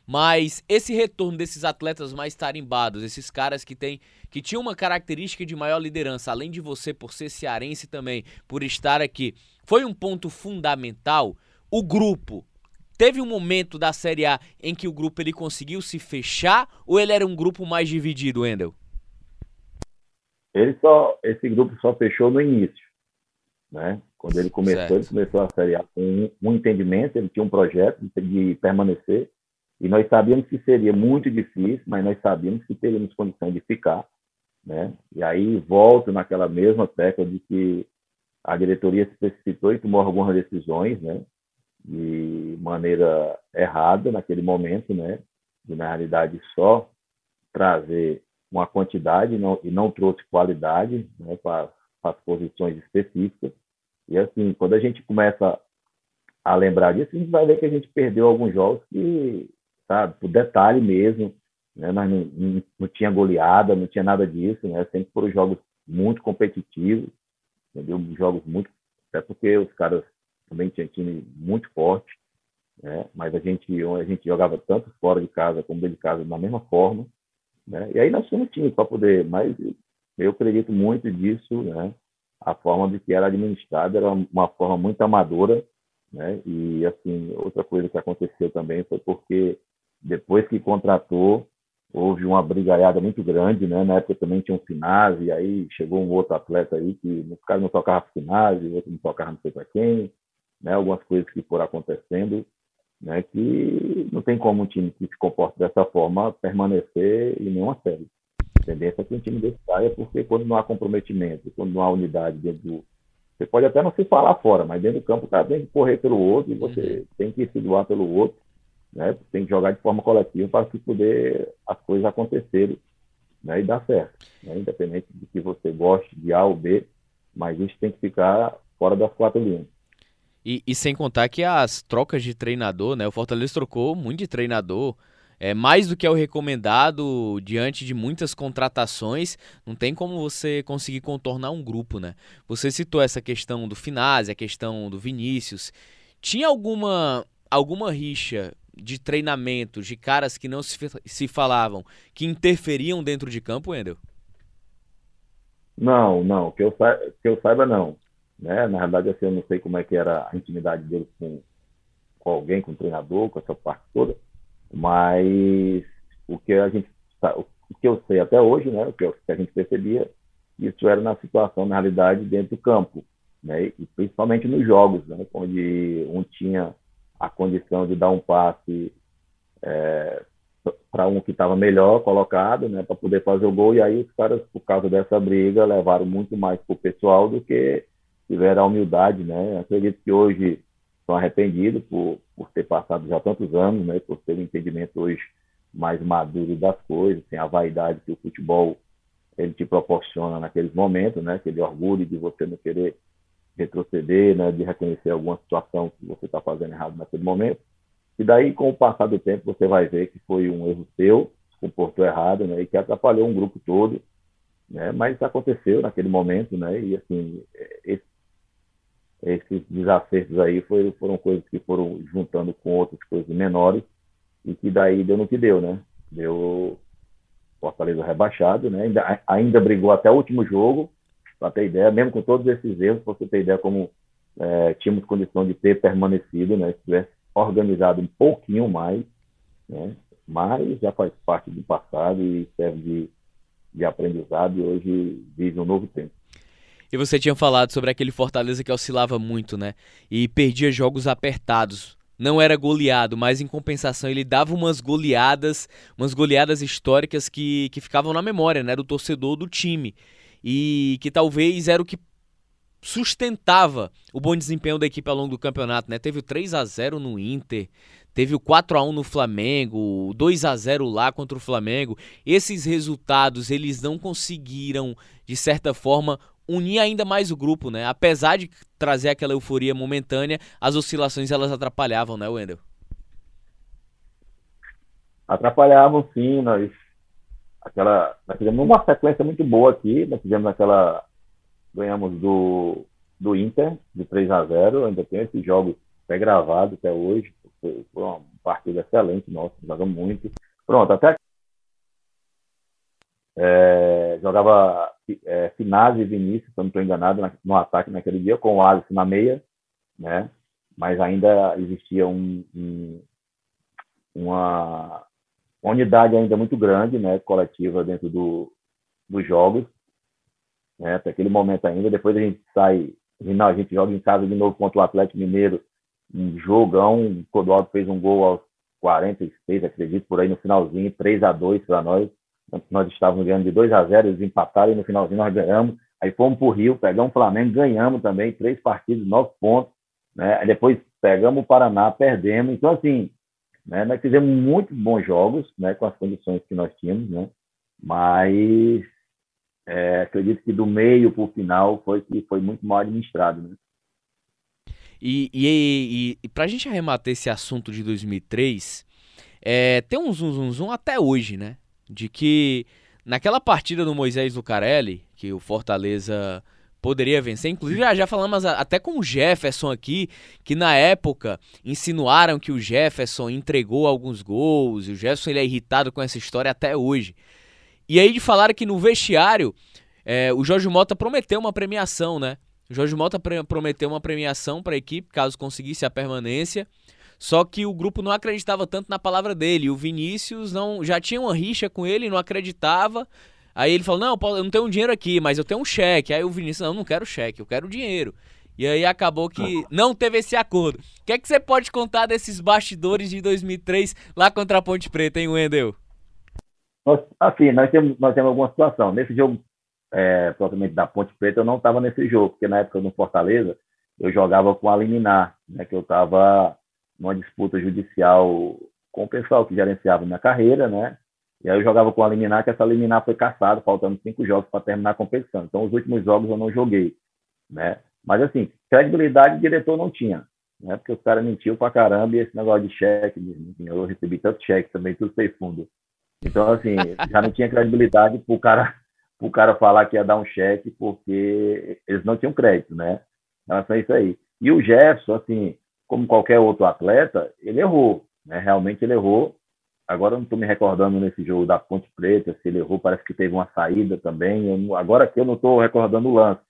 Mas esse retorno desses atletas mais tarimbados, esses caras que tem que tinham uma característica de maior liderança, além de você por ser cearense também, por estar aqui, foi um ponto fundamental. O grupo teve um momento da Série A em que o grupo ele conseguiu se fechar ou ele era um grupo mais dividido, Wendel? Ele só, esse grupo só fechou no início, né? Quando ele começou, certo. ele começou a Série A com um, um, entendimento, ele tinha um projeto de, de permanecer, e nós sabíamos que seria muito difícil, mas nós sabíamos que teríamos condição de ficar, né? E aí volto naquela mesma tecla de que a diretoria se precipitou e tomou algumas decisões, né? De maneira errada naquele momento, né? De na realidade só trazer uma quantidade não, e não trouxe qualidade né, para as posições específicas. E assim, quando a gente começa a lembrar disso, a gente vai ver que a gente perdeu alguns jogos que, sabe, por detalhe mesmo, né, não, não, não, tinha goleada, não tinha nada disso, né, sempre foram jogos muito competitivos, entendeu? Jogos muito, até porque os caras também tinham time muito forte, né, mas a gente, a gente jogava tanto fora de casa como dentro de casa da mesma forma, né? E aí nós tínhamos time para poder, mas eu acredito muito disso, né? A forma de que era administrada era uma forma muito amadora, né? E assim, outra coisa que aconteceu também foi porque depois que contratou, houve uma brigaiada muito grande, né? Na época também tinha um Finazzi, e aí chegou um outro atleta aí que o cara não tocava Finazzi, o outro não tocava não sei para quem, né? Algumas coisas que foram acontecendo né, que não tem como um time que se comporta dessa forma permanecer em nenhuma série. A tendência é que um time desse saia, porque quando não há comprometimento, quando não há unidade dentro do. Você pode até não se falar fora, mas dentro do campo o cara tem que correr pelo outro e você uhum. tem que se doar pelo outro, né? tem que jogar de forma coletiva para que poder as coisas acontecerem né? e dar certo. Né? Independente de que você goste de A ou B, mas isso tem que ficar fora das quatro linhas. E, e, sem contar que as trocas de treinador, né? O Fortaleza trocou muito de treinador. É mais do que é o recomendado diante de muitas contratações. Não tem como você conseguir contornar um grupo, né? Você citou essa questão do Finazzi, a questão do Vinícius. Tinha alguma alguma rixa de treinamento de caras que não se, se falavam que interferiam dentro de campo, Wendel? Não, não. Que eu, que eu saiba, não. Né? Na verdade, assim, eu não sei como é que era a intimidade dele com, com alguém, com o treinador, com essa parte toda, mas o que a gente o que eu sei até hoje, né, o que a gente percebia, isso era na situação, na realidade, dentro do campo, né, e principalmente nos jogos, né, onde um tinha a condição de dar um passe é, para um que estava melhor colocado, né, para poder fazer o gol, e aí os caras, por causa dessa briga, levaram muito mais para o pessoal do que tiveram a humildade, né? Acredito que hoje estão arrependidos por, por ter passado já tantos anos, né? Por ter um entendimento hoje mais maduro das coisas, sem a vaidade que o futebol ele te proporciona naqueles momentos, né? Aquele orgulho de você não querer retroceder, né? De reconhecer alguma situação que você está fazendo errado naquele momento. E daí, com o passar do tempo, você vai ver que foi um erro seu, se comportou errado, né? E que atrapalhou um grupo todo, né? Mas aconteceu naquele momento, né? E assim, esse esses desacertos aí foram, foram coisas que foram juntando com outras coisas menores e que daí deu no que deu, né? Deu Fortaleza rebaixado, né? Ainda, ainda brigou até o último jogo, para ter ideia, mesmo com todos esses erros, para você ter ideia como é, tínhamos condição de ter permanecido, né? Se tivesse organizado um pouquinho mais, né? Mas já faz parte do passado e serve de, de aprendizado e hoje vive um novo tempo. E você tinha falado sobre aquele Fortaleza que oscilava muito, né? E perdia jogos apertados. não era goleado, mas em compensação ele dava umas goleadas, umas goleadas históricas que, que ficavam na memória, né, do torcedor do time. E que talvez era o que sustentava o bom desempenho da equipe ao longo do campeonato, né? Teve o 3 a 0 no Inter, teve o 4 a 1 no Flamengo, o 2 a 0 lá contra o Flamengo. Esses resultados, eles não conseguiram de certa forma unir ainda mais o grupo, né? Apesar de trazer aquela euforia momentânea, as oscilações elas atrapalhavam, né, Wendel? Atrapalhavam sim, nós aquela nós tivemos uma sequência muito boa aqui, nós tivemos aquela ganhamos do do Inter de 3 a 0, ainda tem esse jogo até gravado até hoje, foi, foi uma partida excelente, nossa, jogamos muito. Pronto, até é, jogava é, e Vinícius, se eu não estou enganado, no ataque naquele dia, com o Alisson na meia, né? mas ainda existia um, um, uma, uma, unidade ainda muito grande, né? coletiva dentro do, dos jogos, né? até aquele momento ainda. Depois a gente sai, a gente joga em casa de novo contra o Atlético Mineiro, um jogão, o Clodoaldo fez um gol aos 46, acredito, por aí no finalzinho, 3 a 2 para nós nós estávamos ganhando de 2 a 0, eles empataram e no finalzinho nós ganhamos. Aí fomos para o Rio, pegamos o Flamengo, ganhamos também, três partidos, nove pontos. Né? Aí depois pegamos o Paraná, perdemos. Então, assim, né, nós fizemos muitos bons jogos né, com as condições que nós tínhamos, né? mas é, acredito que do meio para o final foi que foi muito mal administrado. Né? E, e, e, para a gente arrematar esse assunto de 2003, é, tem um zum, zum, zum até hoje, né? De que naquela partida do Moisés Lucarelli, que o Fortaleza poderia vencer, inclusive já, já falamos até com o Jefferson aqui, que na época insinuaram que o Jefferson entregou alguns gols, e o Jefferson ele é irritado com essa história até hoje. E aí de falar que no vestiário é, o Jorge Mota prometeu uma premiação, né? O Jorge Mota prometeu uma premiação para a equipe caso conseguisse a permanência. Só que o grupo não acreditava tanto na palavra dele. O Vinícius não já tinha uma rixa com ele, não acreditava. Aí ele falou: Não, eu não tenho um dinheiro aqui, mas eu tenho um cheque. Aí o Vinícius: Não, não quero cheque, eu quero dinheiro. E aí acabou que não teve esse acordo. O que é que você pode contar desses bastidores de 2003 lá contra a Ponte Preta, hein, Wendel? Assim, nós temos, nós temos alguma situação. Nesse jogo, é, propriamente da Ponte Preta, eu não estava nesse jogo, porque na época no Fortaleza, eu jogava com a Liminar, né, que eu estava numa disputa judicial com o pessoal que gerenciava minha carreira, né? E aí eu jogava com a liminar, que essa liminar foi caçada, faltando cinco jogos para terminar a competição. Então, os últimos jogos eu não joguei, né? Mas, assim, credibilidade o diretor não tinha, né? Porque os caras mentiam pra caramba e esse negócio de cheque, eu recebi tanto cheque também, tudo sem fundo. Então, assim, já não tinha credibilidade pro cara, pro cara falar que ia dar um cheque, porque eles não tinham crédito, né? Então, é isso aí. E o Jefferson, assim, como qualquer outro atleta, ele errou, né? Realmente ele errou. Agora eu não estou me recordando nesse jogo da Ponte Preta se ele errou, parece que teve uma saída também. Agora aqui eu não estou recordando o lance,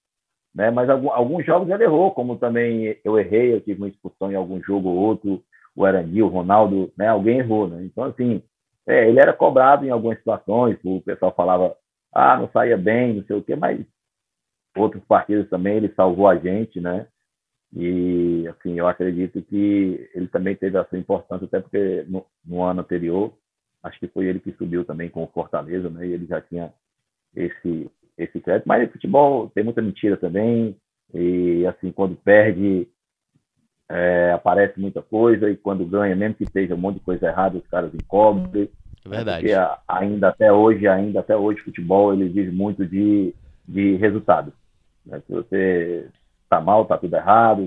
né? Mas algum, alguns jogos ele errou, como também eu errei, eu tive uma expulsão em algum jogo ou outro, o Erani, o Ronaldo, né? Alguém errou, né? Então assim, é, ele era cobrado em algumas situações, o pessoal falava, ah, não saía bem, não sei o quê, mas outros partidos também ele salvou a gente, né? E, assim, eu acredito que ele também teve a sua importância, até porque no, no, ano anterior, acho que foi ele que subiu também com o Fortaleza, né? E ele já tinha esse, esse crédito. Mas futebol tem muita mentira também. E, assim, quando perde, é, aparece muita coisa. E quando ganha, mesmo que esteja um monte de coisa errada, os caras encobrem. É verdade. Porque ainda até hoje, ainda até hoje, futebol, ele vive muito de, de resultado. Né? Se você tá mal, tá tudo errado,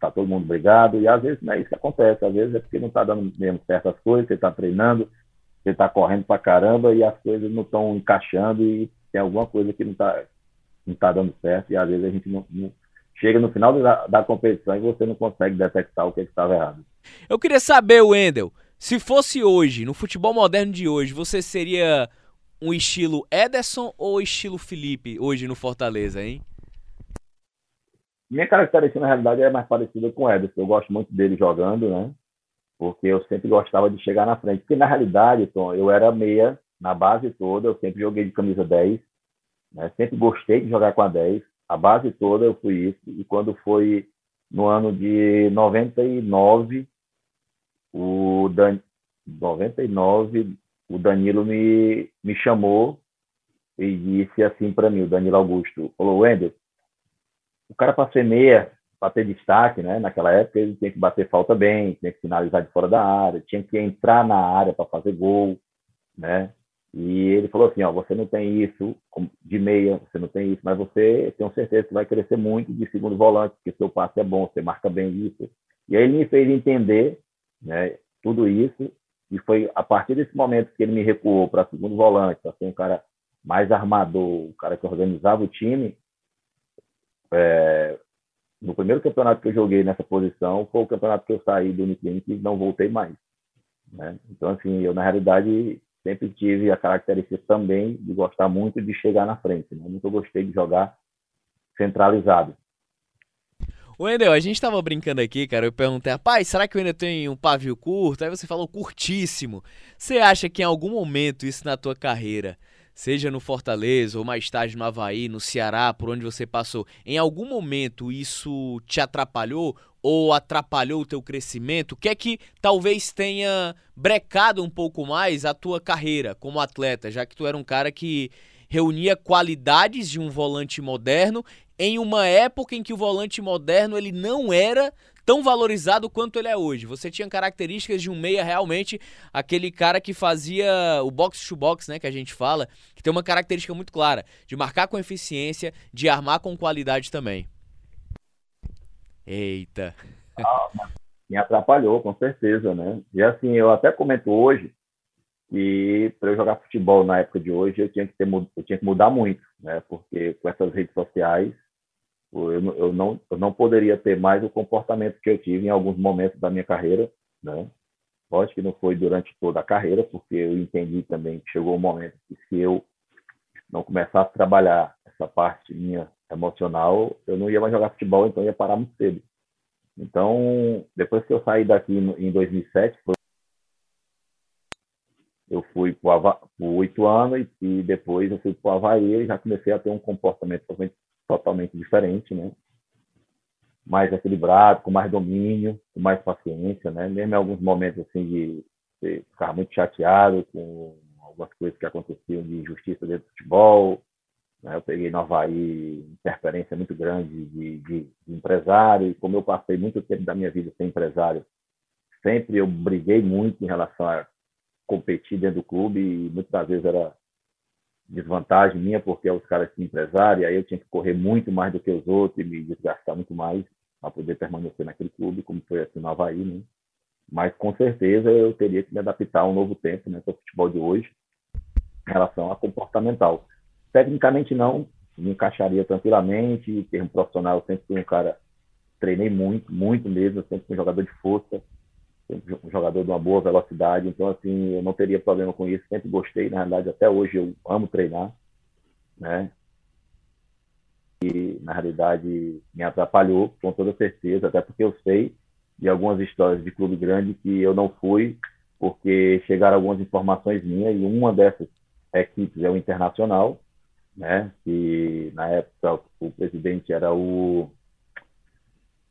tá todo mundo brigado, e às vezes não é isso que acontece, às vezes é porque não tá dando mesmo certas coisas, você tá treinando, você tá correndo pra caramba e as coisas não estão encaixando e tem alguma coisa que não tá, não tá dando certo, e às vezes a gente não, não chega no final da, da, competição e você não consegue detectar o que estava errado. Eu queria saber, Wendel, se fosse hoje, no futebol moderno de hoje, você seria um estilo Ederson ou estilo Felipe hoje no Fortaleza, hein? Minha característica, na realidade, é mais parecida com o Ederson. Eu gosto muito dele jogando, né? Porque eu sempre gostava de chegar na frente. Porque, na realidade, Tom, eu era meia na base toda. Eu sempre joguei de camisa 10. Né? Sempre gostei de jogar com a 10. A base toda eu fui isso. E quando foi no ano de 99, o Dan... 99, o Danilo me, me chamou e disse assim para mim, o Danilo Augusto, falou, Wendel, o cara para ser meia, para ter destaque, né? Naquela época ele tinha que bater falta bem, tinha que finalizar de fora da área, tinha que entrar na área para fazer gol, né? E ele falou assim, ó, você não tem isso de meia, você não tem isso, mas você tenho certeza que vai crescer muito de segundo volante, porque seu passe é bom, você marca bem isso. E aí ele me fez entender, né, tudo isso, e foi a partir desse momento que ele me recuou para segundo volante, para ser um cara mais armador, o cara que organizava o time, é, no primeiro campeonato que eu joguei nessa posição foi o campeonato que eu saí do Uniclinic e não voltei mais. Né? Então, assim, eu na realidade sempre tive a característica também de gostar muito de chegar na frente. Né? Nunca gostei de jogar centralizado. Wendel, a gente tava brincando aqui, cara. Eu perguntei, rapaz, será que o Wendel tem um pavio curto? Aí você falou curtíssimo. Você acha que em algum momento isso na tua carreira seja no Fortaleza ou mais tarde no Havaí, no Ceará, por onde você passou, em algum momento isso te atrapalhou ou atrapalhou o teu crescimento? O que é que talvez tenha brecado um pouco mais a tua carreira como atleta, já que tu era um cara que reunia qualidades de um volante moderno em uma época em que o volante moderno ele não era tão valorizado quanto ele é hoje. Você tinha características de um meia realmente, aquele cara que fazia o box to box, né, que a gente fala, que tem uma característica muito clara, de marcar com eficiência, de armar com qualidade também. Eita. Ah, me atrapalhou, com certeza, né? E assim, eu até comento hoje que para eu jogar futebol na época de hoje, eu tinha que ter eu tinha que mudar muito, né? Porque com essas redes sociais eu, eu, não, eu não poderia ter mais o comportamento que eu tive em alguns momentos da minha carreira, né? Lógico que não foi durante toda a carreira, porque eu entendi também que chegou um momento que se eu não começasse a trabalhar essa parte minha emocional, eu não ia mais jogar futebol, então ia parar muito cedo. Então, depois que eu saí daqui em 2007, eu fui por oito anos e, depois eu fui para o Havaí e já comecei a ter um comportamento totalmente totalmente diferente, né? Mais equilibrado, com mais domínio, com mais paciência, né? Mesmo em alguns momentos assim de, ficar muito chateado com algumas coisas que aconteciam de injustiça dentro do futebol, né? Eu peguei no Havaí interferência muito grande de, de, de empresário e como eu passei muito tempo da minha vida sem empresário, sempre eu briguei muito em relação a competir dentro do clube e muitas das vezes era desvantagem minha, porque os caras tinham empresário, aí eu tinha que correr muito mais do que os outros e me desgastar muito mais para poder permanecer naquele clube, como foi assim no Havaí, né? Mas com certeza eu teria que me adaptar a um novo tempo, né, com o futebol de hoje, em relação a comportamental. Tecnicamente não, me encaixaria tranquilamente, em termo profissional, eu sempre fui um cara, treinei muito, muito mesmo, sempre fui um jogador de força, um jogador de uma boa velocidade, então assim, eu não teria problema com isso, sempre gostei, na realidade até hoje eu amo treinar, né? E na realidade me atrapalhou com toda certeza, até porque eu sei de algumas histórias de clube grande que eu não fui porque chegaram algumas informações minhas e uma dessas equipes é o Internacional, né? Que na época o presidente era o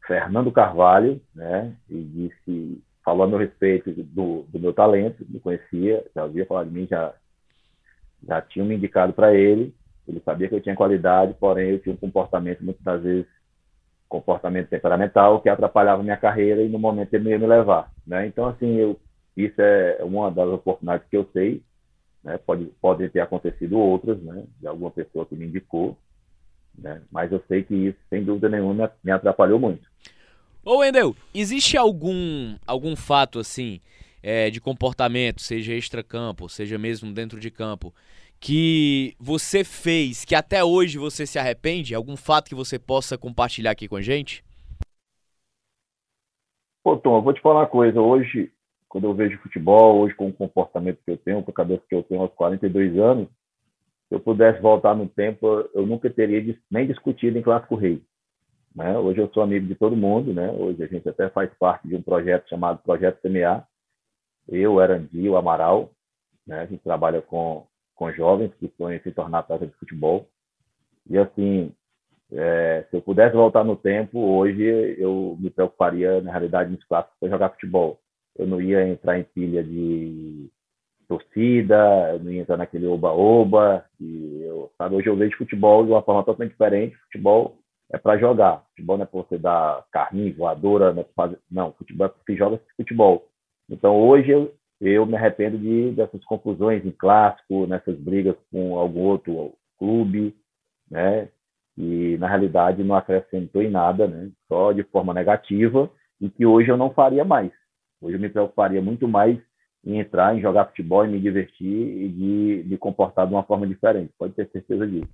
Fernando Carvalho, né? E disse falou a meu respeito do, do meu talento, me conhecia, já havia falado de mim, já, já tinha me indicado para ele, ele sabia que eu tinha qualidade, porém eu tinha um comportamento, muitas das vezes, comportamento temperamental, que atrapalhava minha carreira e no momento ele não ia me levar. Né? Então, assim, eu, isso é uma das oportunidades que eu sei, né? Pode, podem ter acontecido outras, né? de alguma pessoa que me indicou, né? mas eu sei que isso, sem dúvida nenhuma, me atrapalhou muito. Ô Wendel, existe algum, algum fato assim é, de comportamento, seja extra-campo, seja mesmo dentro de campo, que você fez, que até hoje você se arrepende? Algum fato que você possa compartilhar aqui com a gente? Pô, Tom, eu vou te falar uma coisa. Hoje, quando eu vejo futebol, hoje com o comportamento que eu tenho, com a cabeça que eu tenho aos 42 anos, se eu pudesse voltar no tempo, eu nunca teria nem discutido em Clássico Rei. Né? Hoje eu sou amigo de todo mundo, né? Hoje a gente até faz parte de um projeto chamado Projeto CMA. Eu, Erandi, o Amaral, né? A gente trabalha com, com jovens que sonham se tornar atleta de futebol. E assim, é, se eu pudesse voltar no tempo, hoje eu me preocuparia, na realidade, nos clássicos para jogar futebol. eu não ia entrar em pilha de torcida, eu não ia entrar naquele oba-oba. Eu, sabe, hoje eu vejo futebol de uma forma totalmente diferente. Futebol é para jogar. Futebol não é para você dar carrinho, voadora, não, é fazer... não, futebol é para você joga futebol. Então hoje eu, eu me arrependo de dessas confusões em clássico, nessas brigas com algum outro clube, né? E na realidade não acrescentou em nada, né? Só de forma negativa e que hoje eu não faria mais. Hoje eu me preocuparia muito mais em entrar, em jogar futebol, em me divertir e de me comportar de uma forma diferente. Pode ter certeza disso.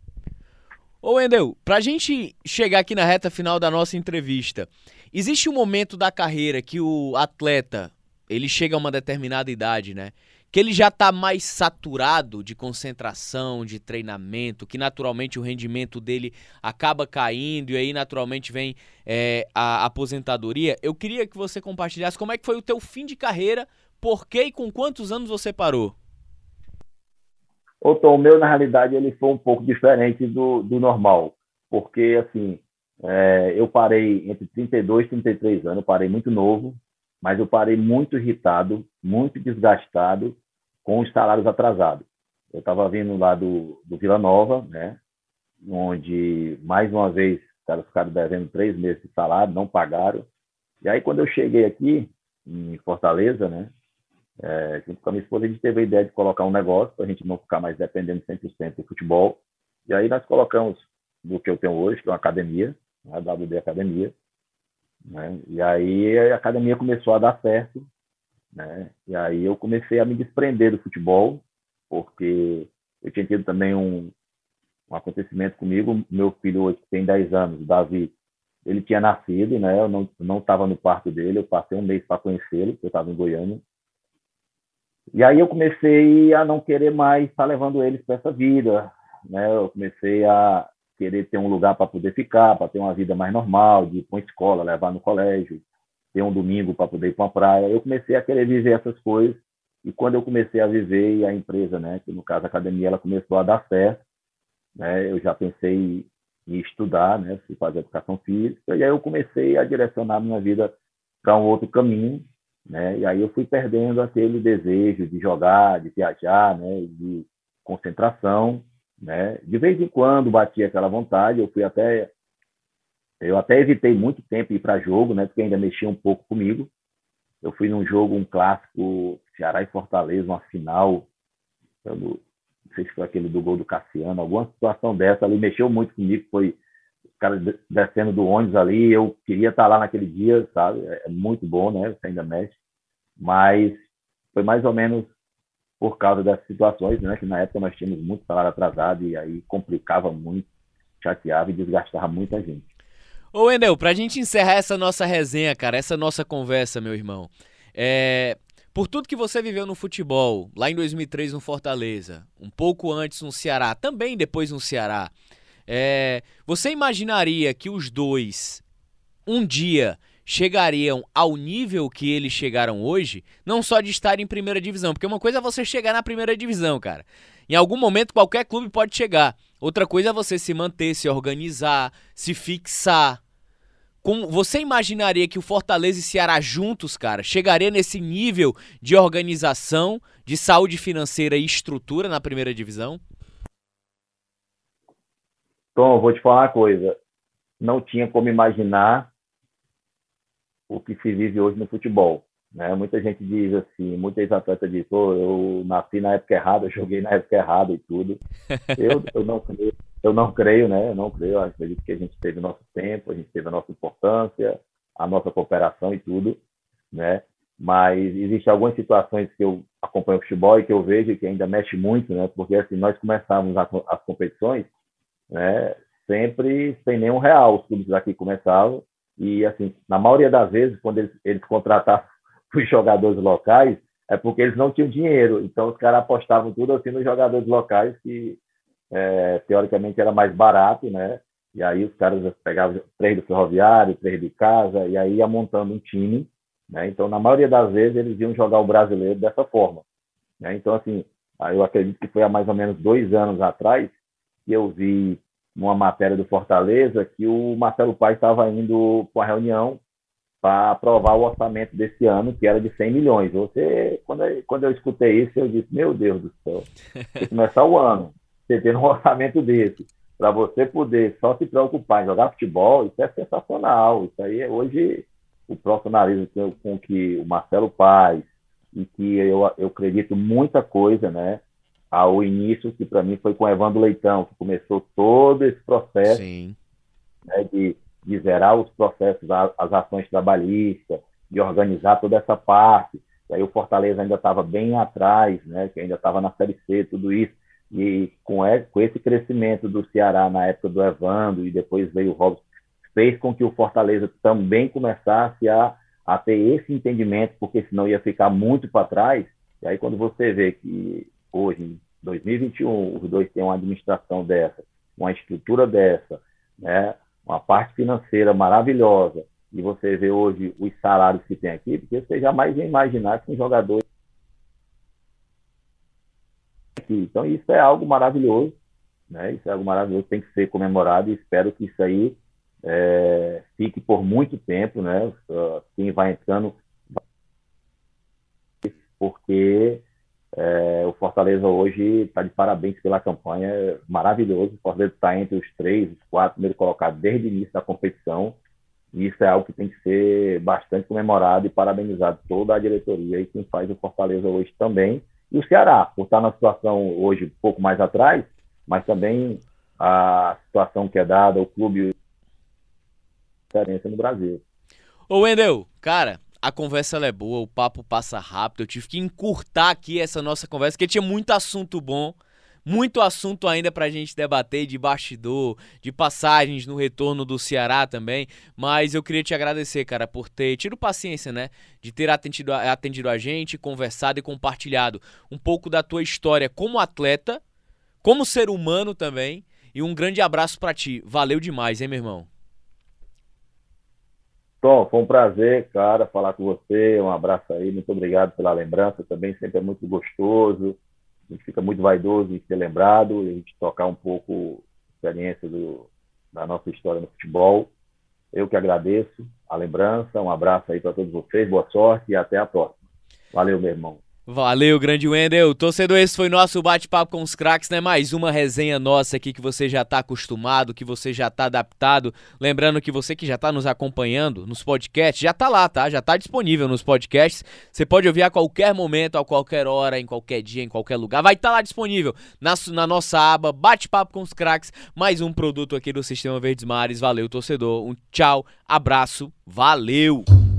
Ô Wendel, pra gente chegar aqui na reta final da nossa entrevista, existe um momento da carreira que o atleta, ele chega a uma determinada idade, né? Que ele já tá mais saturado de concentração, de treinamento, que naturalmente o rendimento dele acaba caindo e aí naturalmente vem é, a aposentadoria. Eu queria que você compartilhasse como é que foi o teu fim de carreira, por que e com quantos anos você parou? Ô Tom, o meu na realidade ele foi um pouco diferente do, do normal, porque assim, é, eu parei entre 32 e 33 anos, parei muito novo, mas eu parei muito irritado, muito desgastado com os salários atrasados. Eu estava vindo lá do, do Vila Nova, né, onde, mais uma vez, os caras ficaram devendo três meses de salário, não pagaram. E aí, quando eu cheguei aqui, em Fortaleza, né, é, junto com a minha esposa, a gente teve a ideia de colocar um negócio para a gente não ficar mais dependendo 100% do futebol. E aí nós colocamos do que eu tenho hoje, que é uma academia, a WD Academia, né? E aí a academia começou a dar certo, né? E aí eu comecei a me desprender do futebol, porque eu tinha tido também um, um acontecimento comigo. Meu filho hoje tem 10 anos, o Davi, ele tinha nascido, né? Eu não estava no parto dele, eu passei um mês para conhecê-lo, eu estava em Goiânia. E aí eu comecei a não querer mais estar levando eles para essa vida, né? Eu comecei a querer ter um lugar para poder ficar, para ter uma vida mais normal, de ir para uma escola, levar no colégio, ter um domingo para poder ir para uma praia. Eu comecei a querer viver essas coisas e quando eu comecei a viver e a empresa, né, que no caso a academia, ela começou a dar certo, né, eu já pensei em estudar, né, fazer educação física, e aí eu comecei a direcionar minha vida para um outro caminho, né, e aí eu fui perdendo aquele desejo de jogar, de viajar, né, de concentração, né? De vez em quando batia aquela vontade, eu fui até eu até evitei muito tempo ir para jogo, né? Porque ainda mexia um pouco comigo. Eu fui num jogo, um clássico, Ceará e Fortaleza, uma final, eu não sei se foi aquele do gol do Cassiano, alguma situação dessa ali mexeu muito comigo, foi os caras descendo do ônibus ali, eu queria estar lá naquele dia, sabe? É, é muito bom, né? Você ainda mexe. Mas foi mais ou menos por causa dessas situações, né? Que na época nós tínhamos muito salário atrasado e aí complicava muito, chateava e desgastava muita gente. Ô, Wendel, pra gente encerrar essa nossa resenha, cara, essa nossa conversa, meu irmão, é... Por tudo que você viveu no futebol, lá em 2003 no Fortaleza, um pouco antes no Ceará, também depois no Ceará, é... você imaginaria que os dois, um dia, chegariam ao nível que eles chegaram hoje, não só de estar em primeira divisão, porque uma coisa é você chegar na primeira divisão, cara. Em algum momento qualquer clube pode chegar. Outra coisa é você se manter, se organizar, se fixar. Com, você imaginaria que o Fortaleza e Ceará juntos, cara, chegaria nesse nível de organização, de saúde financeira e estrutura na primeira divisão? Tom, vou te falar uma coisa. Não tinha como imaginar o que se vive hoje no futebol. Né? Muita gente diz assim, muitos atletas dizem, oh, eu nasci na época errada, joguei na época errada e tudo. Eu, eu não creio, eu não creio, né? Eu não creio, eu acredito que a gente teve nosso tempo, a gente teve a nossa importância, a nossa cooperação e tudo, né? Mas existem algumas situações que eu acompanho o futebol e que eu vejo que ainda mexe muito, né? Porque assim, nós começamos as competições, né? Sempre sem nenhum real. Os clubes aqui começavam e, assim, na maioria das vezes, quando eles, eles contratavam os jogadores locais, é porque eles não tinham dinheiro. Então, os caras apostavam tudo assim nos jogadores locais, que é, teoricamente era mais barato, né? E aí os caras pegavam três do ferroviário, três de casa, e aí ia montando um time. Né? Então, na maioria das vezes, eles iam jogar o brasileiro dessa forma. Né? Então, assim, eu acredito que foi há mais ou menos dois anos atrás que eu vi numa matéria do Fortaleza que o Marcelo Paes estava indo para uma reunião para aprovar o orçamento desse ano, que era de 100 milhões. Você, quando eu, quando eu escutei isso, eu disse, meu Deus do céu, se começar o ano, você tendo um orçamento desse, para você poder só se preocupar em jogar futebol, isso é sensacional. Isso aí, hoje, o profissionalismo com que o Marcelo Paz, e que eu, eu acredito muita coisa, né? Ao início, que para mim foi com o Evandro Leitão, que começou todo esse processo né, de de zerar os processos, as ações trabalhistas, de organizar toda essa parte. E aí o Fortaleza ainda estava bem atrás, né, que ainda estava na Série C, tudo isso. E com, esse crescimento do Ceará na época do Evandro, e depois veio o Robson, fez com que o Fortaleza também começasse a, a ter esse entendimento, porque senão ia ficar muito para trás. E aí quando você vê que hoje, 2021, os dois têm uma administração dessa, uma estrutura dessa, né, uma parte financeira maravilhosa, e você vê hoje os salários que tem aqui, porque você jamais ia imaginar que um jogador aqui. Então isso é algo maravilhoso, né? Isso é algo maravilhoso, tem que ser comemorado e espero que isso aí é, fique por muito tempo, né? Quem vai entrando, porque é, o Fortaleza hoje está de parabéns pela campanha, maravilhoso. O Fortaleza está entre os três, os quatro primeiros colocados desde o início da competição. E isso é algo que tem que ser bastante comemorado e parabenizado toda a diretoria e quem faz o Fortaleza hoje também. E o Ceará, por estar na situação hoje um pouco mais atrás, mas também a situação que é dada, o clube diferença no Brasil. Ô Wendel, cara, a conversa é boa, o papo passa rápido. Eu tive que encurtar aqui essa nossa conversa, porque tinha muito assunto bom. Muito assunto ainda pra gente debater de bastidor, de passagens no retorno do Ceará também. Mas eu queria te agradecer, cara, por ter tido paciência, né? De ter atendido atendido a gente, conversado e compartilhado um pouco da tua história como atleta, como ser humano também. E um grande abraço para ti. Valeu demais, hein, meu irmão? Tom, foi um prazer, cara, falar com você. Um abraço aí, muito obrigado pela lembrança também, sempre é muito gostoso. A gente fica muito vaidoso em ser lembrado e a gente tocar um pouco a experiência do, da nossa história no futebol. Eu que agradeço a lembrança, um abraço aí para todos vocês, boa sorte e até a próxima. Valeu, meu irmão. Valeu, grande Wendel. Torcedor, esse foi nosso bate-papo com os craques, né? Mais uma resenha nossa aqui que você já tá acostumado, que você já tá adaptado. Lembrando que você que já tá nos acompanhando nos podcasts, já tá lá, tá? Já tá disponível nos podcasts. Você pode ouvir a qualquer momento, a qualquer hora, em qualquer dia, em qualquer lugar. Vai estar tá lá disponível na, na nossa aba Bate-papo com os craques. Mais um produto aqui do Sistema Verdes Mares. Valeu, torcedor. Um tchau, abraço, valeu!